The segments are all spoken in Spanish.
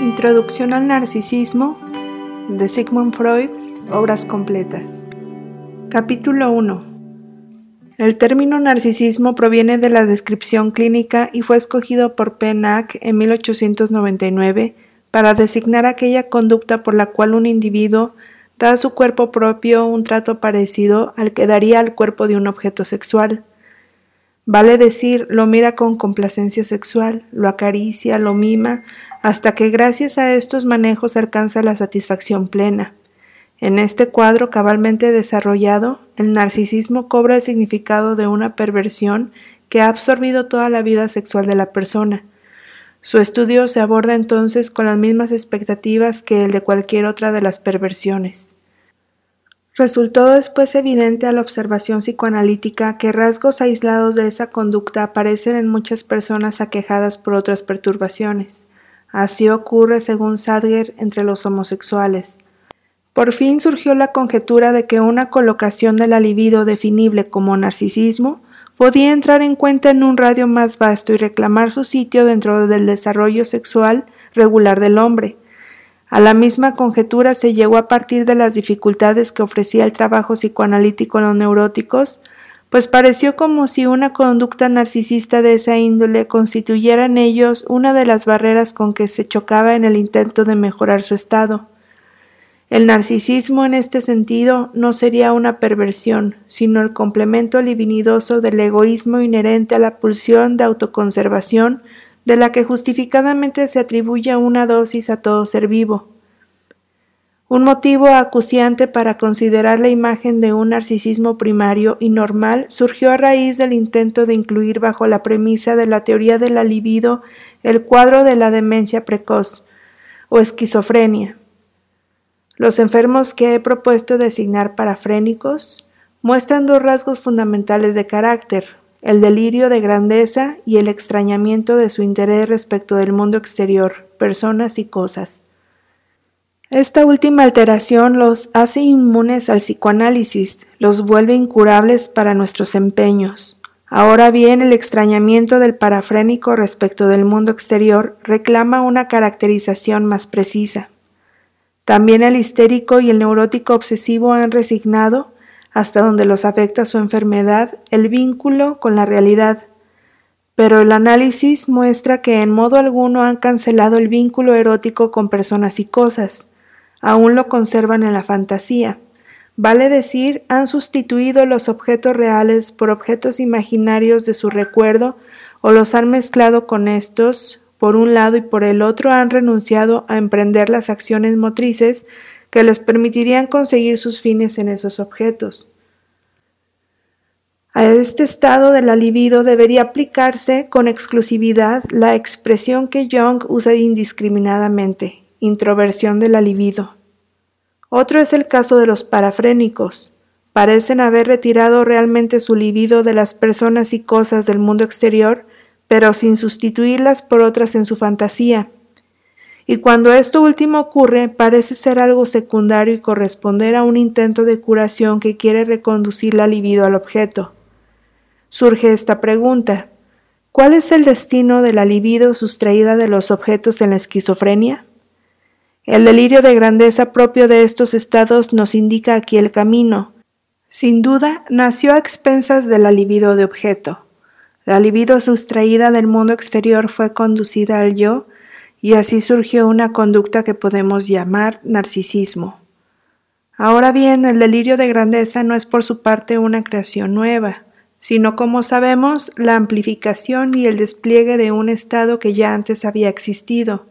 Introducción al narcisismo de Sigmund Freud, obras completas. Capítulo 1. El término narcisismo proviene de la descripción clínica y fue escogido por Pennack en 1899 para designar aquella conducta por la cual un individuo da a su cuerpo propio un trato parecido al que daría al cuerpo de un objeto sexual. Vale decir, lo mira con complacencia sexual, lo acaricia, lo mima, hasta que gracias a estos manejos alcanza la satisfacción plena. En este cuadro cabalmente desarrollado, el narcisismo cobra el significado de una perversión que ha absorbido toda la vida sexual de la persona. Su estudio se aborda entonces con las mismas expectativas que el de cualquier otra de las perversiones. Resultó después evidente a la observación psicoanalítica que rasgos aislados de esa conducta aparecen en muchas personas aquejadas por otras perturbaciones. Así ocurre, según Sadger, entre los homosexuales. Por fin surgió la conjetura de que una colocación de la libido definible como narcisismo podía entrar en cuenta en un radio más vasto y reclamar su sitio dentro del desarrollo sexual regular del hombre, a la misma conjetura se llegó a partir de las dificultades que ofrecía el trabajo psicoanalítico en los neuróticos, pues pareció como si una conducta narcisista de esa índole constituyera en ellos una de las barreras con que se chocaba en el intento de mejorar su estado. El narcisismo en este sentido no sería una perversión, sino el complemento libidinoso del egoísmo inherente a la pulsión de autoconservación de la que justificadamente se atribuye una dosis a todo ser vivo. Un motivo acuciante para considerar la imagen de un narcisismo primario y normal surgió a raíz del intento de incluir bajo la premisa de la teoría de la libido el cuadro de la demencia precoz o esquizofrenia. Los enfermos que he propuesto designar parafrénicos muestran dos rasgos fundamentales de carácter, el delirio de grandeza y el extrañamiento de su interés respecto del mundo exterior, personas y cosas. Esta última alteración los hace inmunes al psicoanálisis, los vuelve incurables para nuestros empeños. Ahora bien, el extrañamiento del parafrénico respecto del mundo exterior reclama una caracterización más precisa. También el histérico y el neurótico obsesivo han resignado, hasta donde los afecta su enfermedad, el vínculo con la realidad. Pero el análisis muestra que en modo alguno han cancelado el vínculo erótico con personas y cosas, aún lo conservan en la fantasía. Vale decir, han sustituido los objetos reales por objetos imaginarios de su recuerdo o los han mezclado con estos, por un lado y por el otro han renunciado a emprender las acciones motrices que les permitirían conseguir sus fines en esos objetos. A este estado de la libido debería aplicarse con exclusividad la expresión que Jung usa indiscriminadamente, introversión de la libido. Otro es el caso de los parafrénicos. Parecen haber retirado realmente su libido de las personas y cosas del mundo exterior, pero sin sustituirlas por otras en su fantasía y cuando esto último ocurre parece ser algo secundario y corresponder a un intento de curación que quiere reconducir la libido al objeto. Surge esta pregunta. ¿Cuál es el destino de la libido sustraída de los objetos en la esquizofrenia? El delirio de grandeza propio de estos estados nos indica aquí el camino. Sin duda, nació a expensas de la libido de objeto. La libido sustraída del mundo exterior fue conducida al yo y así surgió una conducta que podemos llamar narcisismo. Ahora bien, el delirio de grandeza no es por su parte una creación nueva, sino como sabemos, la amplificación y el despliegue de un estado que ya antes había existido.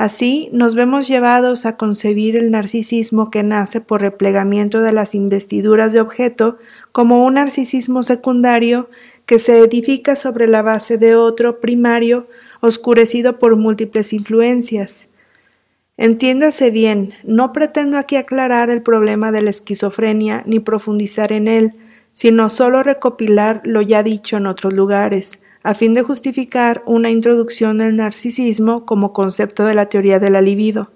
Así nos vemos llevados a concebir el narcisismo que nace por replegamiento de las investiduras de objeto como un narcisismo secundario que se edifica sobre la base de otro primario oscurecido por múltiples influencias. Entiéndase bien, no pretendo aquí aclarar el problema de la esquizofrenia ni profundizar en él, sino solo recopilar lo ya dicho en otros lugares, a fin de justificar una introducción del narcisismo como concepto de la teoría de la libido.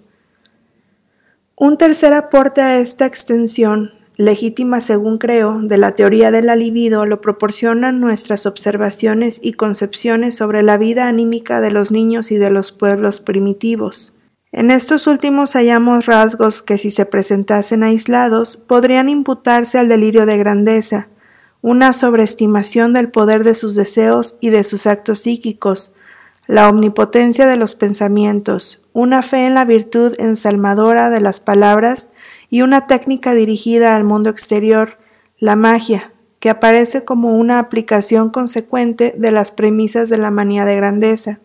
Un tercer aporte a esta extensión legítima según creo, de la teoría de la libido lo proporcionan nuestras observaciones y concepciones sobre la vida anímica de los niños y de los pueblos primitivos. En estos últimos hallamos rasgos que si se presentasen aislados podrían imputarse al delirio de grandeza, una sobreestimación del poder de sus deseos y de sus actos psíquicos, la omnipotencia de los pensamientos, una fe en la virtud ensalmadora de las palabras y una técnica dirigida al mundo exterior, la magia, que aparece como una aplicación consecuente de las premisas de la manía de grandeza.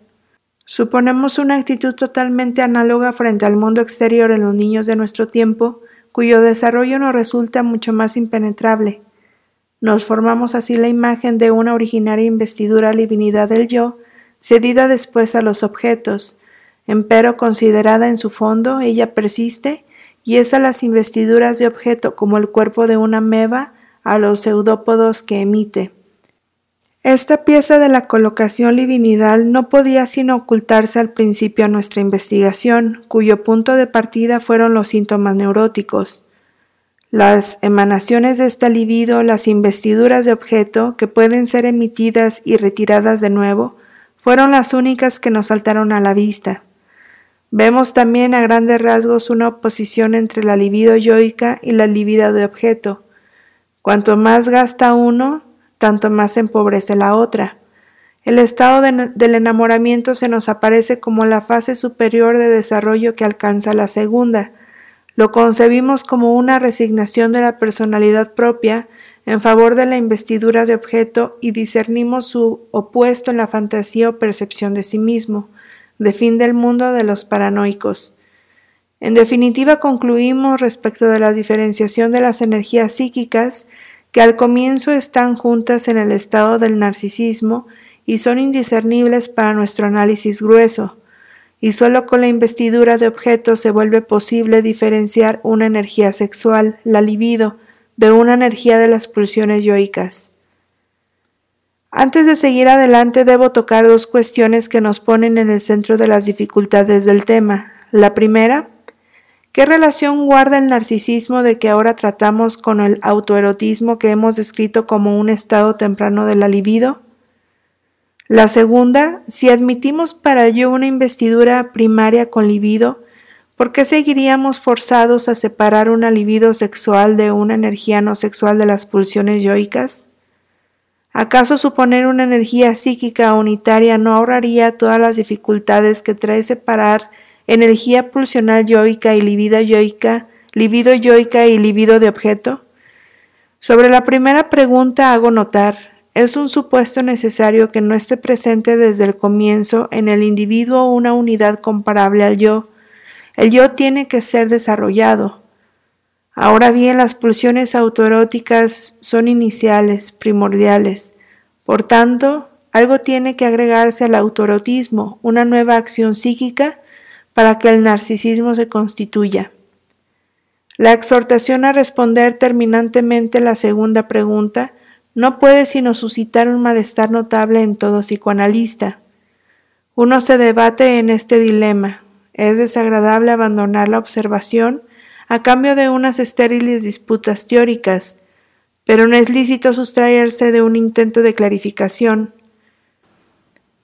Suponemos una actitud totalmente análoga frente al mundo exterior en los niños de nuestro tiempo, cuyo desarrollo nos resulta mucho más impenetrable. Nos formamos así la imagen de una originaria investidura divinidad del yo, cedida después a los objetos, empero considerada en su fondo, ella persiste y es a las investiduras de objeto como el cuerpo de una meba a los pseudópodos que emite. Esta pieza de la colocación divinidal no podía sino ocultarse al principio a nuestra investigación, cuyo punto de partida fueron los síntomas neuróticos. Las emanaciones de esta libido, las investiduras de objeto, que pueden ser emitidas y retiradas de nuevo, fueron las únicas que nos saltaron a la vista. Vemos también a grandes rasgos una oposición entre la libido yoica y la libido de objeto. Cuanto más gasta uno, tanto más empobrece la otra. El estado del enamoramiento se nos aparece como la fase superior de desarrollo que alcanza la segunda. Lo concebimos como una resignación de la personalidad propia en favor de la investidura de objeto y discernimos su opuesto en la fantasía o percepción de sí mismo, de fin del mundo de los paranoicos. En definitiva, concluimos respecto de la diferenciación de las energías psíquicas que al comienzo están juntas en el estado del narcisismo y son indiscernibles para nuestro análisis grueso, y sólo con la investidura de objetos se vuelve posible diferenciar una energía sexual, la libido, de una energía de las pulsiones yoicas. Antes de seguir adelante debo tocar dos cuestiones que nos ponen en el centro de las dificultades del tema. La primera, ¿Qué relación guarda el narcisismo de que ahora tratamos con el autoerotismo que hemos descrito como un estado temprano de la libido? La segunda, si admitimos para ello una investidura primaria con libido, ¿por qué seguiríamos forzados a separar una libido sexual de una energía no sexual de las pulsiones yoicas? ¿Acaso suponer una energía psíquica unitaria no ahorraría todas las dificultades que trae separar energía pulsional yoica y libido yoica, libido yoica y libido de objeto? Sobre la primera pregunta hago notar, es un supuesto necesario que no esté presente desde el comienzo en el individuo una unidad comparable al yo. El yo tiene que ser desarrollado. Ahora bien, las pulsiones autoeróticas son iniciales, primordiales. Por tanto, algo tiene que agregarse al autoerotismo, una nueva acción psíquica para que el narcisismo se constituya. La exhortación a responder terminantemente la segunda pregunta no puede sino suscitar un malestar notable en todo psicoanalista. Uno se debate en este dilema. Es desagradable abandonar la observación a cambio de unas estériles disputas teóricas, pero no es lícito sustraerse de un intento de clarificación.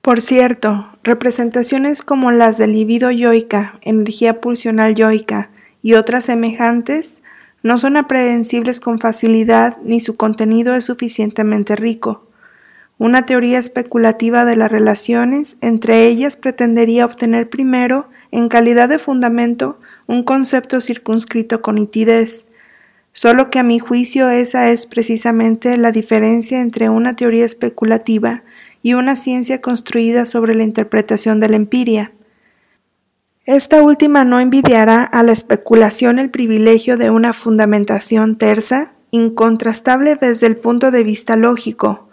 Por cierto, representaciones como las del libido yoica, energía pulsional yoica y otras semejantes no son aprehensibles con facilidad ni su contenido es suficientemente rico. Una teoría especulativa de las relaciones entre ellas pretendería obtener primero, en calidad de fundamento, un concepto circunscrito con nitidez, solo que a mi juicio esa es precisamente la diferencia entre una teoría especulativa y una ciencia construida sobre la interpretación de la empiria. Esta última no envidiará a la especulación el privilegio de una fundamentación tersa, incontrastable desde el punto de vista lógico.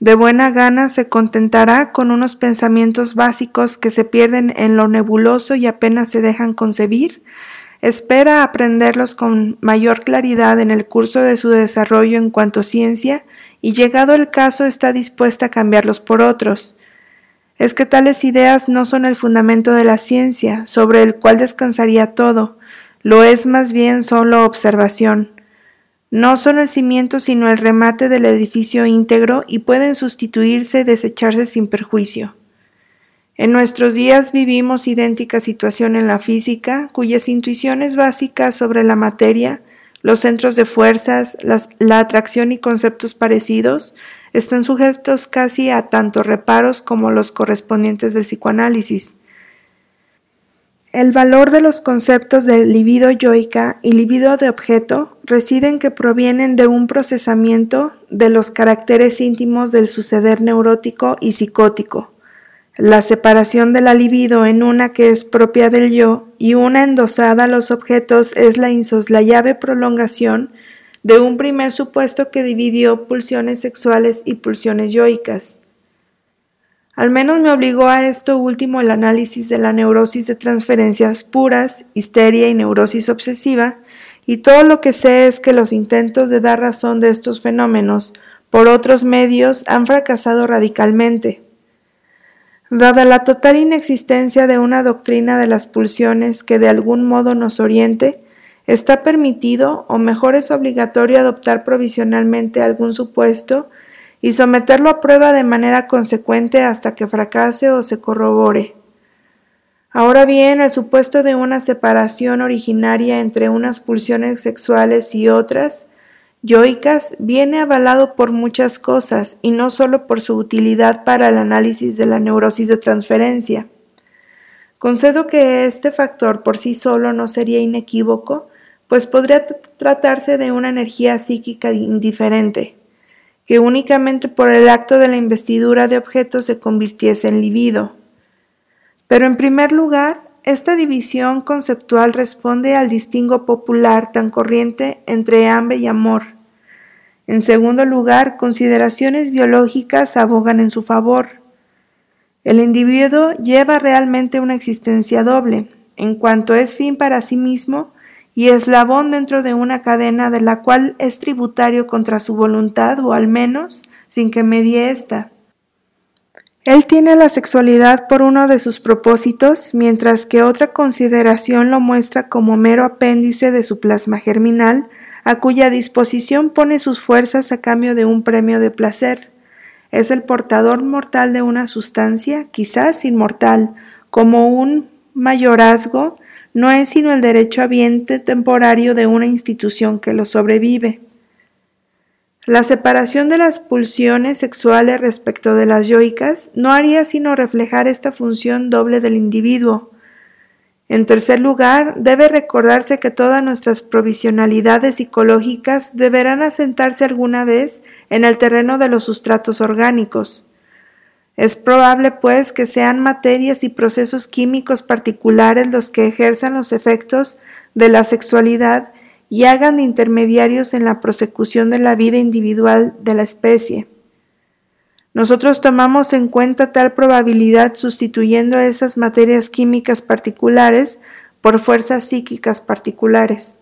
De buena gana se contentará con unos pensamientos básicos que se pierden en lo nebuloso y apenas se dejan concebir. Espera aprenderlos con mayor claridad en el curso de su desarrollo en cuanto ciencia y llegado el caso está dispuesta a cambiarlos por otros. Es que tales ideas no son el fundamento de la ciencia, sobre el cual descansaría todo, lo es más bien solo observación. No son el cimiento sino el remate del edificio íntegro y pueden sustituirse y desecharse sin perjuicio. En nuestros días vivimos idéntica situación en la física, cuyas intuiciones básicas sobre la materia, los centros de fuerzas, la atracción y conceptos parecidos están sujetos casi a tanto reparos como los correspondientes del psicoanálisis. El valor de los conceptos de libido yoica y libido de objeto reside en que provienen de un procesamiento de los caracteres íntimos del suceder neurótico y psicótico, la separación de la libido en una que es propia del yo y una endosada a los objetos es la insoslayable prolongación de un primer supuesto que dividió pulsiones sexuales y pulsiones yoicas. Al menos me obligó a esto último el análisis de la neurosis de transferencias puras, histeria y neurosis obsesiva, y todo lo que sé es que los intentos de dar razón de estos fenómenos por otros medios han fracasado radicalmente. Dada la total inexistencia de una doctrina de las pulsiones que de algún modo nos oriente, está permitido, o mejor es obligatorio adoptar provisionalmente algún supuesto y someterlo a prueba de manera consecuente hasta que fracase o se corrobore. Ahora bien, el supuesto de una separación originaria entre unas pulsiones sexuales y otras, yoicas, viene avalado por muchas cosas y no solo por su utilidad para el análisis de la neurosis de transferencia. Concedo que este factor por sí solo no sería inequívoco, pues podría tratarse de una energía psíquica indiferente que únicamente por el acto de la investidura de objetos se convirtiese en libido. Pero en primer lugar, esta división conceptual responde al distingo popular tan corriente entre hambre y amor. En segundo lugar, consideraciones biológicas abogan en su favor. El individuo lleva realmente una existencia doble, en cuanto es fin para sí mismo y eslabón dentro de una cadena de la cual es tributario contra su voluntad o al menos sin que medie ésta. Él tiene la sexualidad por uno de sus propósitos, mientras que otra consideración lo muestra como mero apéndice de su plasma germinal, a cuya disposición pone sus fuerzas a cambio de un premio de placer. Es el portador mortal de una sustancia, quizás inmortal, como un mayorazgo no es sino el derecho habiente temporario de una institución que lo sobrevive. La separación de las pulsiones sexuales respecto de las yoicas no haría sino reflejar esta función doble del individuo. En tercer lugar, debe recordarse que todas nuestras provisionalidades psicológicas deberán asentarse alguna vez en el terreno de los sustratos orgánicos. Es probable, pues, que sean materias y procesos químicos particulares los que ejerzan los efectos de la sexualidad y hagan de intermediarios en la prosecución de la vida individual de la especie. Nosotros tomamos en cuenta tal probabilidad sustituyendo esas materias químicas particulares por fuerzas psíquicas particulares.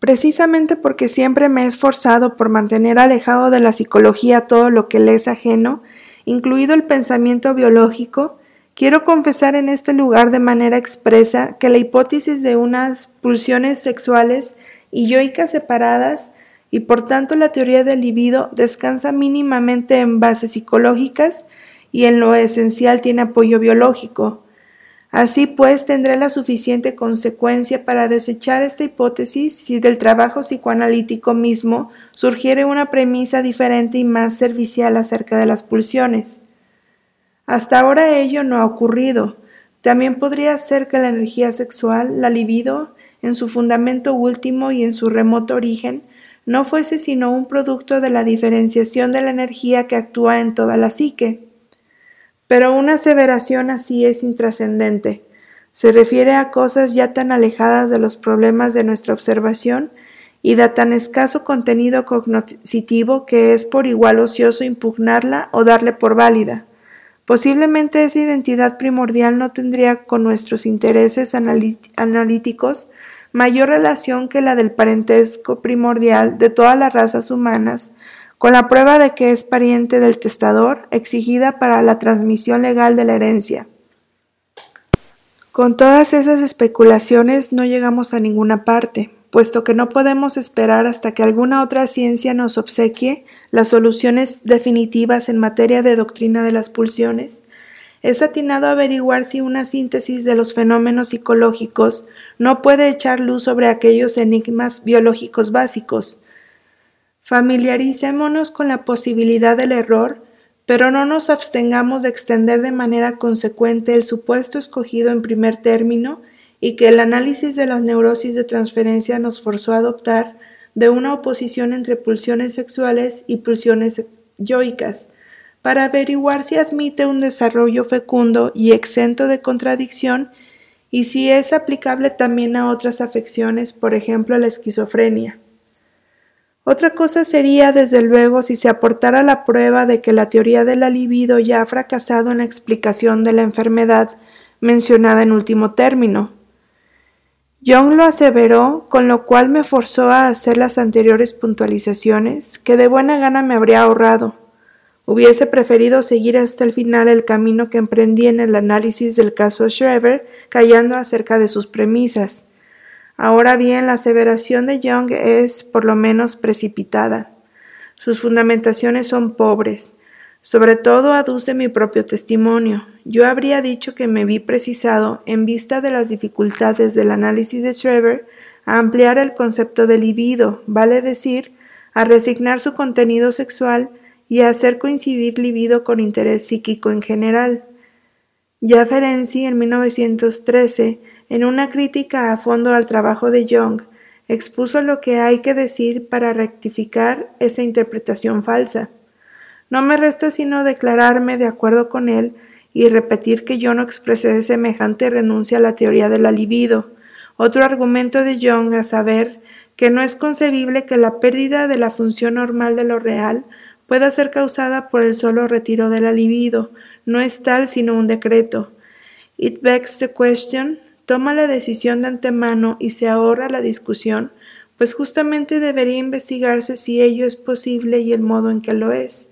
Precisamente porque siempre me he esforzado por mantener alejado de la psicología todo lo que le es ajeno, incluido el pensamiento biológico, quiero confesar en este lugar de manera expresa que la hipótesis de unas pulsiones sexuales y yoicas separadas y por tanto la teoría del libido descansa mínimamente en bases psicológicas y en lo esencial tiene apoyo biológico. Así pues, tendré la suficiente consecuencia para desechar esta hipótesis si del trabajo psicoanalítico mismo surgiere una premisa diferente y más servicial acerca de las pulsiones. Hasta ahora ello no ha ocurrido. También podría ser que la energía sexual, la libido, en su fundamento último y en su remoto origen, no fuese sino un producto de la diferenciación de la energía que actúa en toda la psique. Pero una aseveración así es intrascendente. Se refiere a cosas ya tan alejadas de los problemas de nuestra observación y da tan escaso contenido cognoscitivo que es por igual ocioso impugnarla o darle por válida. Posiblemente esa identidad primordial no tendría con nuestros intereses analíticos mayor relación que la del parentesco primordial de todas las razas humanas, con la prueba de que es pariente del testador, exigida para la transmisión legal de la herencia. Con todas esas especulaciones no llegamos a ninguna parte, puesto que no podemos esperar hasta que alguna otra ciencia nos obsequie las soluciones definitivas en materia de doctrina de las pulsiones, es atinado averiguar si una síntesis de los fenómenos psicológicos no puede echar luz sobre aquellos enigmas biológicos básicos. Familiaricémonos con la posibilidad del error, pero no nos abstengamos de extender de manera consecuente el supuesto escogido en primer término y que el análisis de las neurosis de transferencia nos forzó a adoptar de una oposición entre pulsiones sexuales y pulsiones yoicas, para averiguar si admite un desarrollo fecundo y exento de contradicción y si es aplicable también a otras afecciones, por ejemplo a la esquizofrenia. Otra cosa sería, desde luego, si se aportara la prueba de que la teoría de la libido ya ha fracasado en la explicación de la enfermedad mencionada en último término. Young lo aseveró, con lo cual me forzó a hacer las anteriores puntualizaciones, que de buena gana me habría ahorrado. Hubiese preferido seguir hasta el final el camino que emprendí en el análisis del caso Schreber, callando acerca de sus premisas. Ahora bien, la aseveración de Young es, por lo menos, precipitada. Sus fundamentaciones son pobres. Sobre todo aduce mi propio testimonio. Yo habría dicho que me vi precisado, en vista de las dificultades del análisis de Schreber, a ampliar el concepto de libido, vale decir, a resignar su contenido sexual y hacer coincidir libido con interés psíquico en general. Ya Ferenczi, en 1913, en una crítica a fondo al trabajo de Young, expuso lo que hay que decir para rectificar esa interpretación falsa. No me resta sino declararme de acuerdo con él y repetir que yo no expresé semejante renuncia a la teoría de la libido, otro argumento de Young a saber que no es concebible que la pérdida de la función normal de lo real pueda ser causada por el solo retiro de la libido, no es tal sino un decreto. It begs the question, toma la decisión de antemano y se ahorra la discusión, pues justamente debería investigarse si ello es posible y el modo en que lo es.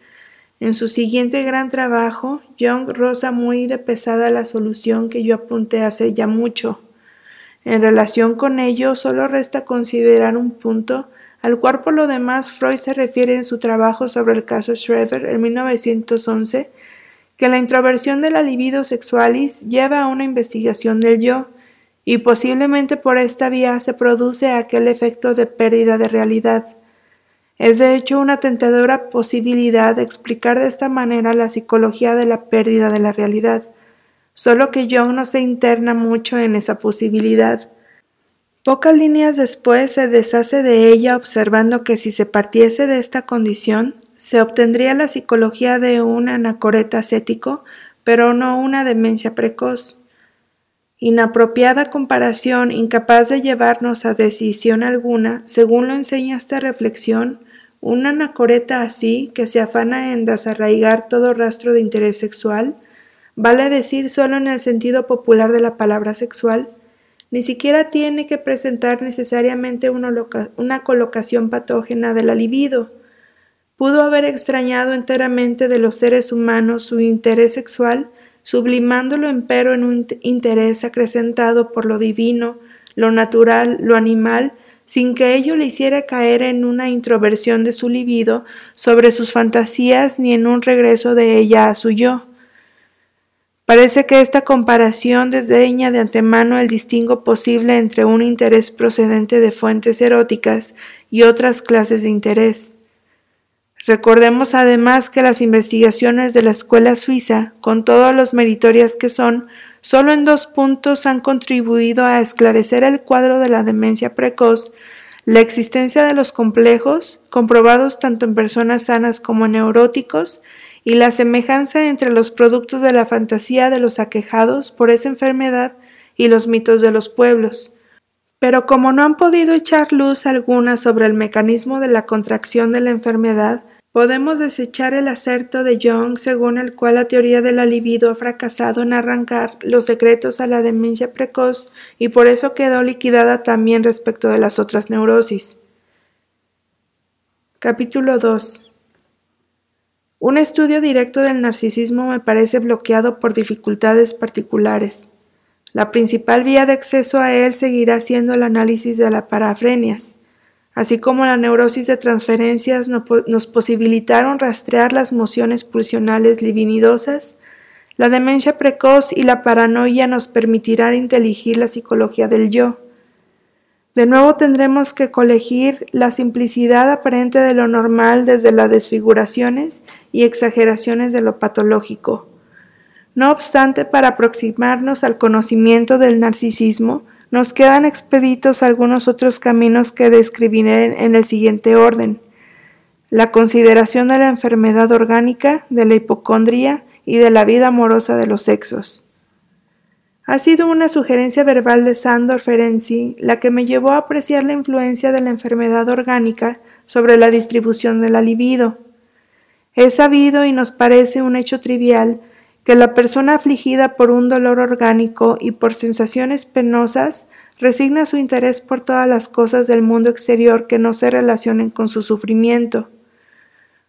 En su siguiente gran trabajo, Young roza muy de pesada la solución que yo apunté hace ya mucho. En relación con ello, solo resta considerar un punto al cual por lo demás Freud se refiere en su trabajo sobre el caso Schreber en 1911, que la introversión de la libido sexualis lleva a una investigación del yo, y posiblemente por esta vía se produce aquel efecto de pérdida de realidad. Es de hecho una tentadora posibilidad explicar de esta manera la psicología de la pérdida de la realidad, solo que Jung no se interna mucho en esa posibilidad. Pocas líneas después se deshace de ella observando que si se partiese de esta condición, se obtendría la psicología de un anacoreta ascético, pero no una demencia precoz. Inapropiada comparación, incapaz de llevarnos a decisión alguna, según lo enseña esta reflexión, un anacoreta así, que se afana en desarraigar todo rastro de interés sexual, vale decir solo en el sentido popular de la palabra sexual, ni siquiera tiene que presentar necesariamente una, colocación patógena de la libido. Pudo haber extrañado enteramente de los seres humanos su interés sexual, sublimándolo empero en un interés acrecentado por lo divino, lo natural, lo animal, sin que ello le hiciera caer en una introversión de su libido sobre sus fantasías ni en un regreso de ella a su yo. Parece que esta comparación desdeña de antemano el distingo posible entre un interés procedente de fuentes eróticas y otras clases de interés. Recordemos además que las investigaciones de la escuela suiza, con todos los meritorias que son, solo en dos puntos han contribuido a esclarecer el cuadro de la demencia precoz, la existencia de los complejos, comprobados tanto en personas sanas como en neuróticos, y la semejanza entre los productos de la fantasía de los aquejados por esa enfermedad y los mitos de los pueblos. Pero como no han podido echar luz alguna sobre el mecanismo de la contracción de la enfermedad, podemos desechar el acerto de Young según el cual la teoría de la libido ha fracasado en arrancar los secretos a la demencia precoz y por eso quedó liquidada también respecto de las otras neurosis. Capítulo 2 un estudio directo del narcisismo me parece bloqueado por dificultades particulares. La principal vía de acceso a él seguirá siendo el análisis de las parafrenias, así como la neurosis de transferencias nos posibilitaron rastrear las mociones pulsionales libinidosas, la demencia precoz y la paranoia nos permitirán inteligir la psicología del yo. De nuevo tendremos que colegir la simplicidad aparente de lo normal desde las desfiguraciones y exageraciones de lo patológico. No obstante, para aproximarnos al conocimiento del narcisismo, nos quedan expeditos algunos otros caminos que describiré en el siguiente orden. La consideración de la enfermedad orgánica, de la hipocondria y de la vida amorosa de los sexos. Ha sido una sugerencia verbal de Sandor Ferenczi la que me llevó a apreciar la influencia de la enfermedad orgánica sobre la distribución de la libido. Es sabido y nos parece un hecho trivial que la persona afligida por un dolor orgánico y por sensaciones penosas resigna su interés por todas las cosas del mundo exterior que no se relacionen con su sufrimiento.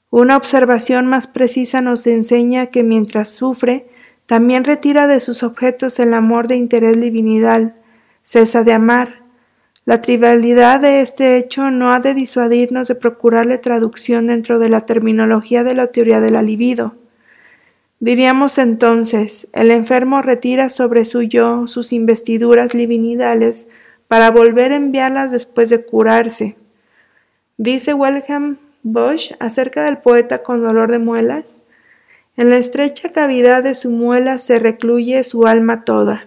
Una observación más precisa nos enseña que mientras sufre, también retira de sus objetos el amor de interés divinidad, cesa de amar. La trivialidad de este hecho no ha de disuadirnos de procurarle traducción dentro de la terminología de la teoría del libido. Diríamos entonces, el enfermo retira sobre su yo sus investiduras divinidales para volver a enviarlas después de curarse. Dice Wilhelm Bosch acerca del poeta con dolor de muelas, en la estrecha cavidad de su muela se recluye su alma toda.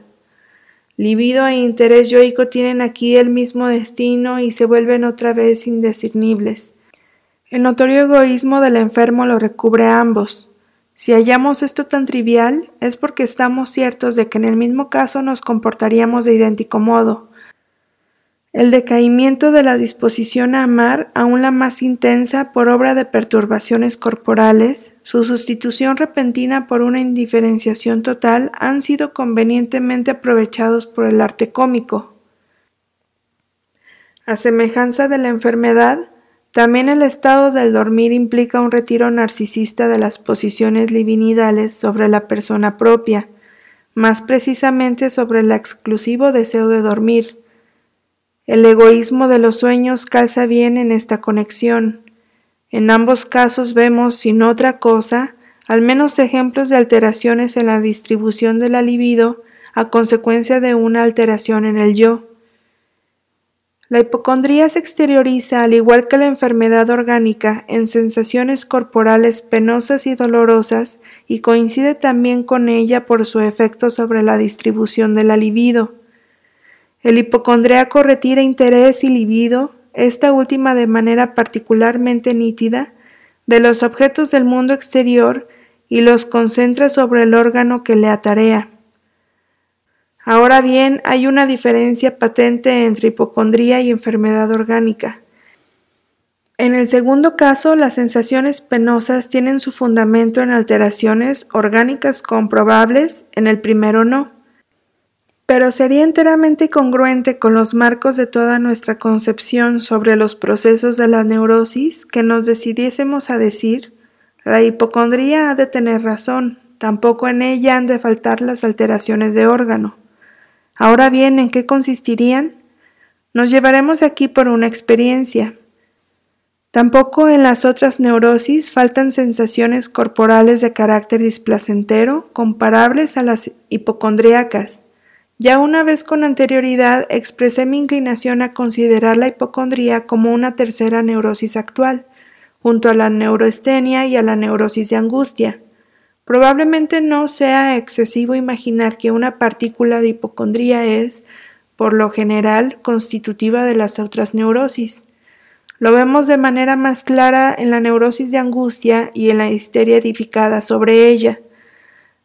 Libido e interés yoico tienen aquí el mismo destino y se vuelven otra vez indiscernibles. El notorio egoísmo del enfermo lo recubre a ambos. Si hallamos esto tan trivial, es porque estamos ciertos de que en el mismo caso nos comportaríamos de idéntico modo. El decaimiento de la disposición a amar, aún la más intensa, por obra de perturbaciones corporales, su sustitución repentina por una indiferenciación total, han sido convenientemente aprovechados por el arte cómico. A semejanza de la enfermedad, también el estado del dormir implica un retiro narcisista de las posiciones divinidales sobre la persona propia, más precisamente sobre el exclusivo deseo de dormir el egoísmo de los sueños calza bien en esta conexión. En ambos casos vemos, sin otra cosa, al menos ejemplos de alteraciones en la distribución de la libido a consecuencia de una alteración en el yo. La hipocondría se exterioriza, al igual que la enfermedad orgánica, en sensaciones corporales penosas y dolorosas y coincide también con ella por su efecto sobre la distribución de la libido. El hipocondriaco retira interés y libido, esta última de manera particularmente nítida, de los objetos del mundo exterior y los concentra sobre el órgano que le atarea. Ahora bien, hay una diferencia patente entre hipocondría y enfermedad orgánica. En el segundo caso, las sensaciones penosas tienen su fundamento en alteraciones orgánicas comprobables, en el primero no pero sería enteramente congruente con los marcos de toda nuestra concepción sobre los procesos de la neurosis que nos decidiésemos a decir la hipocondría ha de tener razón, tampoco en ella han de faltar las alteraciones de órgano. Ahora bien, ¿en qué consistirían? Nos llevaremos aquí por una experiencia. Tampoco en las otras neurosis faltan sensaciones corporales de carácter displacentero comparables a las hipocondríacas ya una vez con anterioridad expresé mi inclinación a considerar la hipocondría como una tercera neurosis actual, junto a la neuroestenia y a la neurosis de angustia. Probablemente no sea excesivo imaginar que una partícula de hipocondría es, por lo general, constitutiva de las otras neurosis. Lo vemos de manera más clara en la neurosis de angustia y en la histeria edificada sobre ella.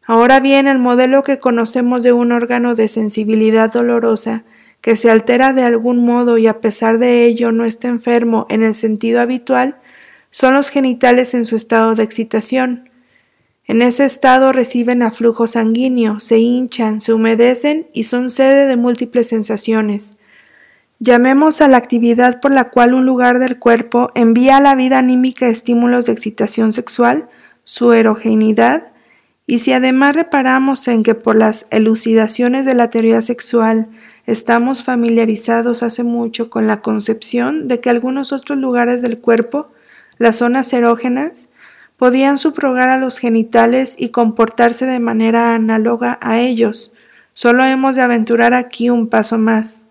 Ahora bien, el modelo que conocemos de un órgano de sensibilidad dolorosa, que se altera de algún modo y a pesar de ello no está enfermo en el sentido habitual, son los genitales en su estado de excitación. En ese estado reciben aflujo sanguíneo, se hinchan, se humedecen y son sede de múltiples sensaciones. Llamemos a la actividad por la cual un lugar del cuerpo envía a la vida anímica estímulos de excitación sexual, su erogeneidad, Y si además reparamos en que por las elucidaciones de la teoría sexual estamos familiarizados hace mucho con la concepción de que algunos otros lugares del cuerpo, las zonas erógenas, podían subrogar a los genitales y comportarse de manera análoga a ellos, solo hemos de aventurar aquí un paso más.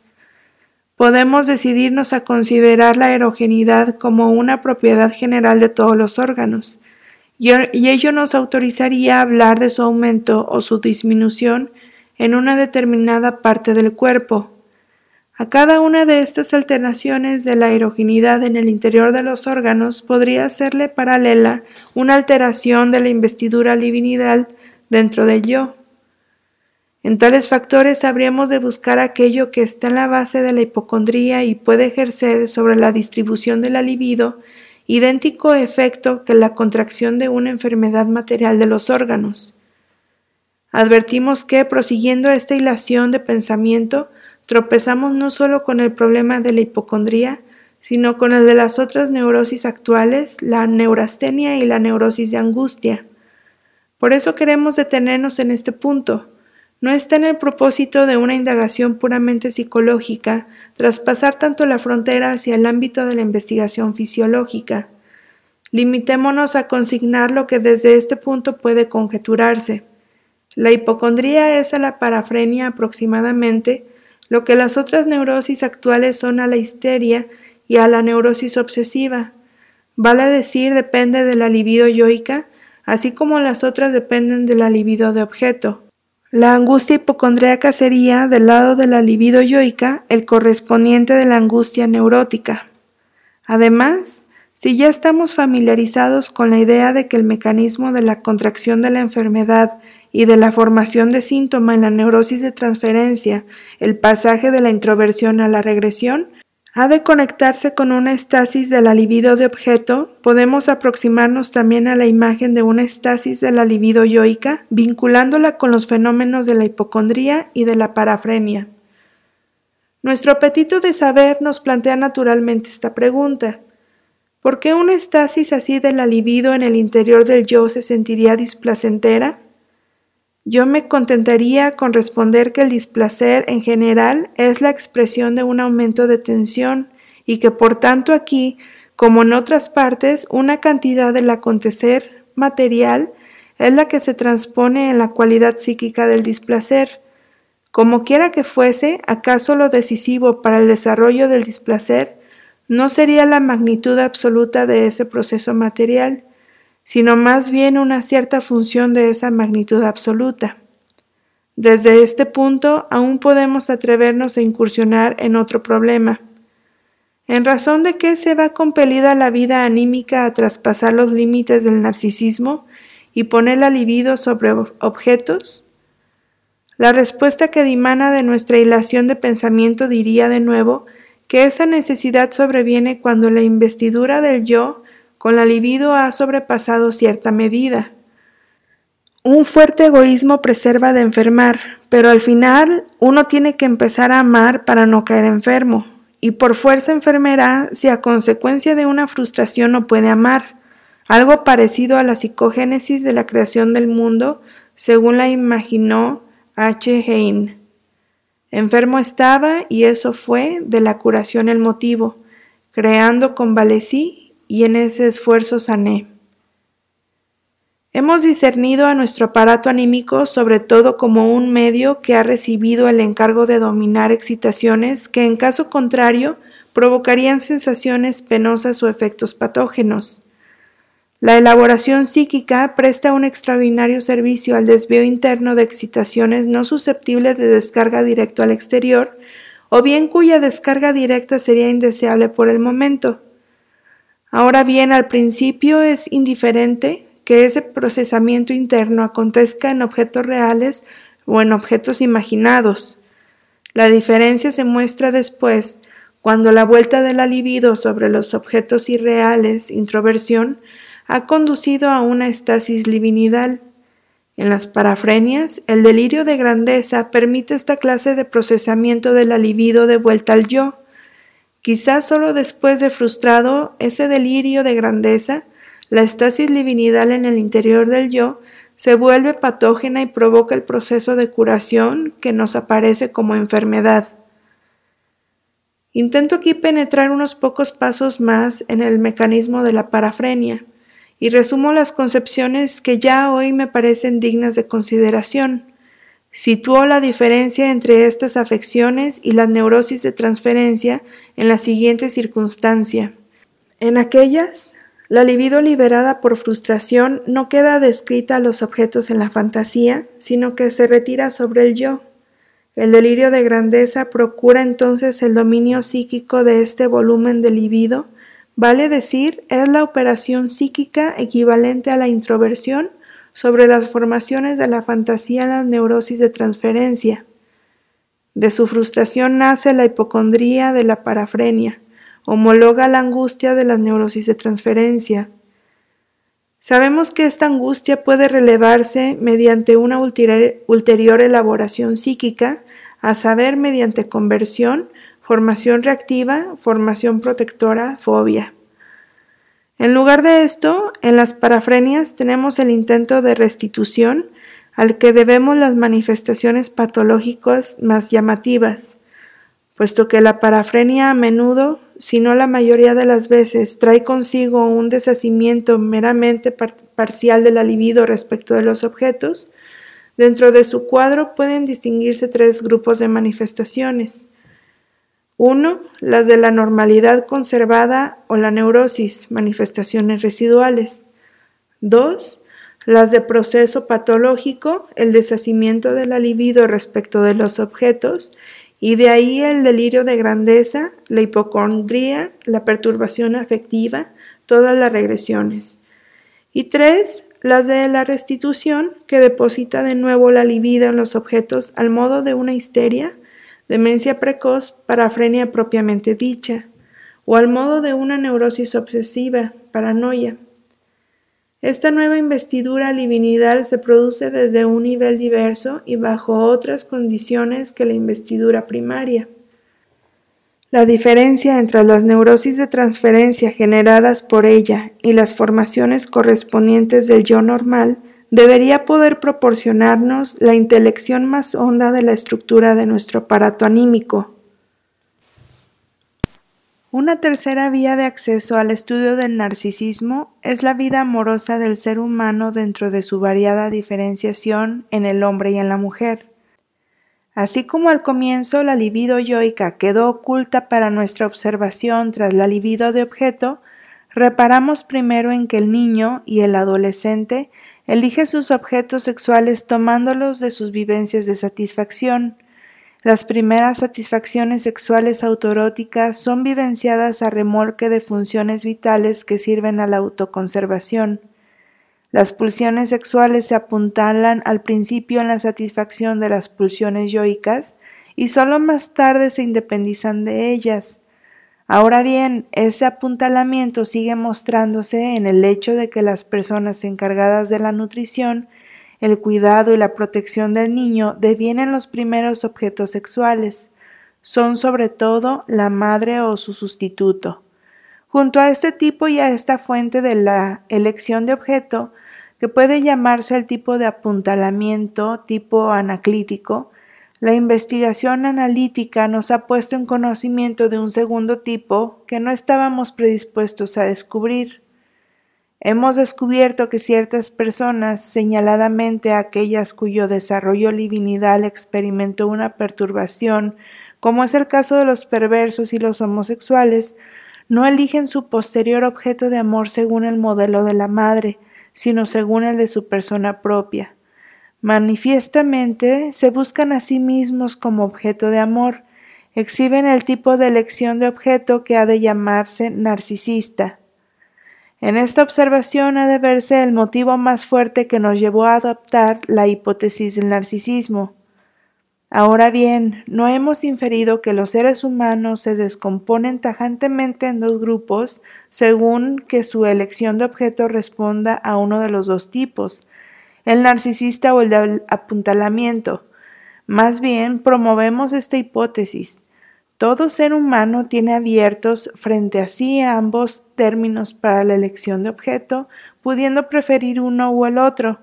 Podemos decidirnos a considerar la erogenidad como una propiedad general de todos los órganos, y ello nos autorizaría a hablar de su aumento o su disminución en una determinada parte del cuerpo. A cada una de estas alternaciones de la erogenidad en el interior de los órganos podría hacerle paralela una alteración de la investidura libidinal dentro del yo. En tales factores habríamos de buscar aquello que está en la base de la hipocondría y puede ejercer sobre la distribución de la libido idéntico efecto que la contracción de una enfermedad material de los órganos. Advertimos que, prosiguiendo esta hilación de pensamiento, tropezamos no solo con el problema de la hipocondría, sino con el de las otras neurosis actuales, la neurastenia y la neurosis de angustia. Por eso queremos detenernos en este punto. No está en el propósito de una indagación puramente psicológica traspasar tanto la frontera hacia el ámbito de la investigación fisiológica. Limitémonos a consignar lo que desde este punto puede conjeturarse. La hipocondría es a la parafrenia aproximadamente lo que las otras neurosis actuales son a la histeria y a la neurosis obsesiva. Vale decir, depende de la libido yoica, así como las otras dependen de la libido de objeto. La angustia hipocondríaca sería, del lado de la libido yoica, el correspondiente de la angustia neurótica. Además, si ya estamos familiarizados con la idea de que el mecanismo de la contracción de la enfermedad y de la formación de síntoma en la neurosis de transferencia, el pasaje de la introversión a la regresión, ha de conectarse con una estasis de la libido de objeto, podemos aproximarnos también a la imagen de una estasis de la libido yoica, vinculándola con los fenómenos de la hipocondría y de la parafrenia. Nuestro apetito de saber nos plantea naturalmente esta pregunta. ¿Por qué una estasis así de la libido en el interior del yo se sentiría displacentera? Yo me contentaría con responder que el displacer en general es la expresión de un aumento de tensión y que por tanto aquí, como en otras partes, una cantidad del acontecer material es la que se transpone en la cualidad psíquica del displacer. Como quiera que fuese, acaso lo decisivo para el desarrollo del displacer no sería la magnitud absoluta de ese proceso material, sino más bien una cierta función de esa magnitud absoluta. Desde este punto aún podemos atrevernos a incursionar en otro problema. ¿En razón de qué se va compelida la vida anímica a traspasar los límites del narcisismo y poner la libido sobre objetos? La respuesta que dimana de nuestra hilación de pensamiento diría de nuevo que esa necesidad sobreviene cuando la investidura del yo con la libido ha sobrepasado cierta medida. Un fuerte egoísmo preserva de enfermar, pero al final uno tiene que empezar a amar para no caer enfermo, y por fuerza enfermerá si a consecuencia de una frustración no puede amar, algo parecido a la psicogénesis de la creación del mundo, según la imaginó H. Heine. Enfermo estaba y eso fue de la curación el motivo. Creando convalecí y en ese esfuerzo sané. Hemos discernido a nuestro aparato anímico sobre todo como un medio que ha recibido el encargo de dominar excitaciones que en caso contrario provocarían sensaciones penosas o efectos patógenos. La elaboración psíquica presta un extraordinario servicio al desvío interno de excitaciones no susceptibles de descarga directa al exterior, o bien cuya descarga directa sería indeseable por el momento. Ahora bien, al principio es indiferente que ese procesamiento interno acontezca en objetos reales o en objetos imaginados. La diferencia se muestra después cuando la vuelta de la libido sobre los objetos irreales, introversión, ha conducido a una estasis libinidal. En las parafrenias, el delirio de grandeza permite esta clase de procesamiento de la libido de vuelta al yo, Quizás solo después de frustrado ese delirio de grandeza, la estasis divinidad en el interior del yo se vuelve patógena y provoca el proceso de curación que nos aparece como enfermedad. Intento aquí penetrar unos pocos pasos más en el mecanismo de la parafrenia y resumo las concepciones que ya hoy me parecen dignas de consideración. Sitúo la diferencia entre estas afecciones y la neurosis de transferencia en la siguiente circunstancia. En aquellas, la libido liberada por frustración no queda descrita a los objetos en la fantasía, sino que se retira sobre el yo. El delirio de grandeza procura entonces el dominio psíquico de este volumen de libido, vale decir, es la operación psíquica equivalente a la introversión sobre las formaciones de la fantasía en la neurosis de transferencia. De su frustración nace la hipocondría de la parafrenia, homologa la angustia de la neurosis de transferencia. Sabemos que esta angustia puede relevarse mediante una ulterior elaboración psíquica, a saber, mediante conversión, formación reactiva, formación protectora, fobia. En lugar de esto, en las parafrenias tenemos el intento de restitución al que debemos las manifestaciones patológicas más llamativas, puesto que la parafrenia a menudo si no la mayoría de las veces, trae consigo un deshacimiento meramente parcial de la libido respecto de los objetos, dentro de su cuadro pueden distinguirse tres grupos de manifestaciones. Uno, las de la normalidad conservada o la neurosis, manifestaciones residuales. Dos, las de proceso patológico, el deshacimiento de la libido respecto de los objetos, y de ahí el delirio de grandeza, la hipocondría, la perturbación afectiva, todas las regresiones. Y tres, las de la restitución, que deposita de nuevo la libido en los objetos al modo de una histeria, demencia precoz, parafrenia propiamente dicha, o al modo de una neurosis obsesiva, paranoia. Esta nueva investidura livinidal se produce desde un nivel diverso y bajo otras condiciones que la investidura primaria. La diferencia entre las neurosis de transferencia generadas por ella y las formaciones correspondientes del yo normal debería poder proporcionarnos la intelección más honda de la estructura de nuestro aparato anímico. Una tercera vía de acceso al estudio del narcisismo es la vida amorosa del ser humano dentro de su variada diferenciación en el hombre y en la mujer. Así como al comienzo la libido yoica quedó oculta para nuestra observación tras la libido de objeto, reparamos primero en que el niño y el adolescente elige sus objetos sexuales tomándolos de sus vivencias de satisfacción, las primeras satisfacciones sexuales autoróticas son vivenciadas a remolque de funciones vitales que sirven a la autoconservación. Las pulsiones sexuales se apuntalan al principio en la satisfacción de las pulsiones yoicas y solo más tarde se independizan de ellas. Ahora bien, ese apuntalamiento sigue mostrándose en el hecho de que las personas encargadas de la nutrición el cuidado y la protección del niño devienen los primeros objetos sexuales. Son sobre todo la madre o su sustituto. Junto a este tipo y a esta fuente de la elección de objeto, que puede llamarse el tipo de apuntalamiento tipo anaclítico, la investigación analítica nos ha puesto en conocimiento de un segundo tipo que no estábamos predispuestos a descubrir. Hemos descubierto que ciertas personas, señaladamente aquellas cuyo desarrollo livinidal experimentó una perturbación, como es el caso de los perversos y los homosexuales, no eligen su posterior objeto de amor según el modelo de la madre, sino según el de su persona propia. Manifiestamente se buscan a sí mismos como objeto de amor, exhiben el tipo de elección de objeto que ha de llamarse narcisista. En esta observación ha de verse el motivo más fuerte que nos llevó a adoptar la hipótesis del narcisismo. Ahora bien, no hemos inferido que los seres humanos se descomponen tajantemente en dos grupos según que su elección de objeto responda a uno de los dos tipos, el narcisista o el de apuntalamiento. Más bien, promovemos esta hipótesis, todo ser humano tiene abiertos frente a sí ambos términos para la elección de objeto, pudiendo preferir uno u el otro.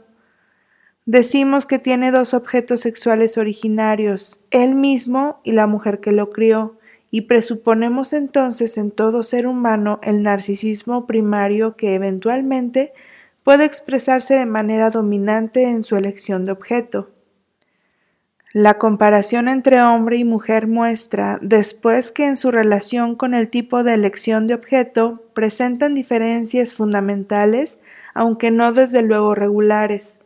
Decimos que tiene dos objetos sexuales originarios, él mismo y la mujer que lo crió, y presuponemos entonces en todo ser humano el narcisismo primario que eventualmente puede expresarse de manera dominante en su elección de objeto. La comparación entre hombre y mujer muestra, después que en su relación con el tipo de elección de objeto presentan diferencias fundamentales, aunque no desde luego regulares.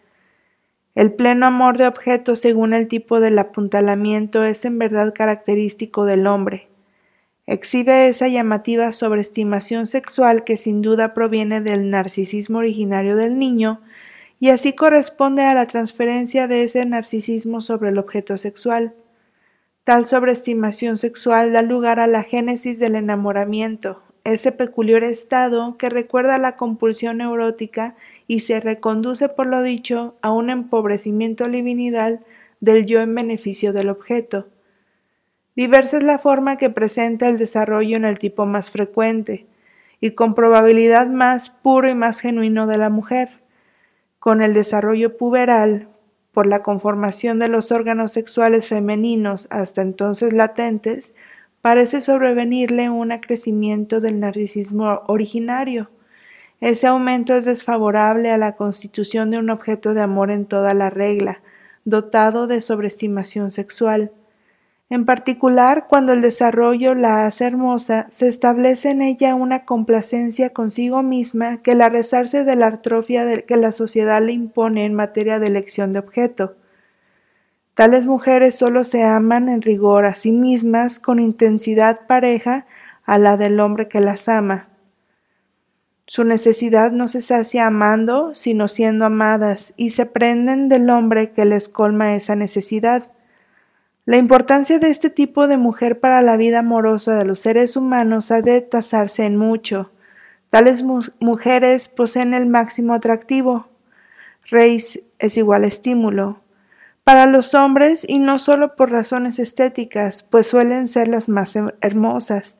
El pleno amor de objeto según el tipo del apuntalamiento es en verdad característico del hombre. Exhibe esa llamativa sobreestimación sexual que sin duda proviene del narcisismo originario del niño y así corresponde a la transferencia de ese narcisismo sobre el objeto sexual. Tal sobreestimación sexual da lugar a la génesis del enamoramiento, ese peculiar estado que recuerda la compulsión neurótica y se reconduce por lo dicho a un empobrecimiento livinidal del yo en beneficio del objeto. Diversa es la forma que presenta el desarrollo en el tipo más frecuente, y con probabilidad más puro y más genuino de la mujer. Con el desarrollo puberal, por la conformación de los órganos sexuales femeninos hasta entonces latentes, parece sobrevenirle un acrecimiento del narcisismo originario. Ese aumento es desfavorable a la constitución de un objeto de amor en toda la regla, dotado de sobreestimación sexual. En particular, cuando el desarrollo la hace hermosa, se establece en ella una complacencia consigo misma que la rezarse de la atrofia que la sociedad le impone en materia de elección de objeto. Tales mujeres solo se aman en rigor a sí mismas con intensidad pareja a la del hombre que las ama. Su necesidad no se sacia amando, sino siendo amadas, y se prenden del hombre que les colma esa necesidad. La importancia de este tipo de mujer para la vida amorosa de los seres humanos ha de tasarse en mucho. Tales mujeres poseen el máximo atractivo. Reis es igual estímulo para los hombres y no solo por razones estéticas, pues suelen ser las más hermosas,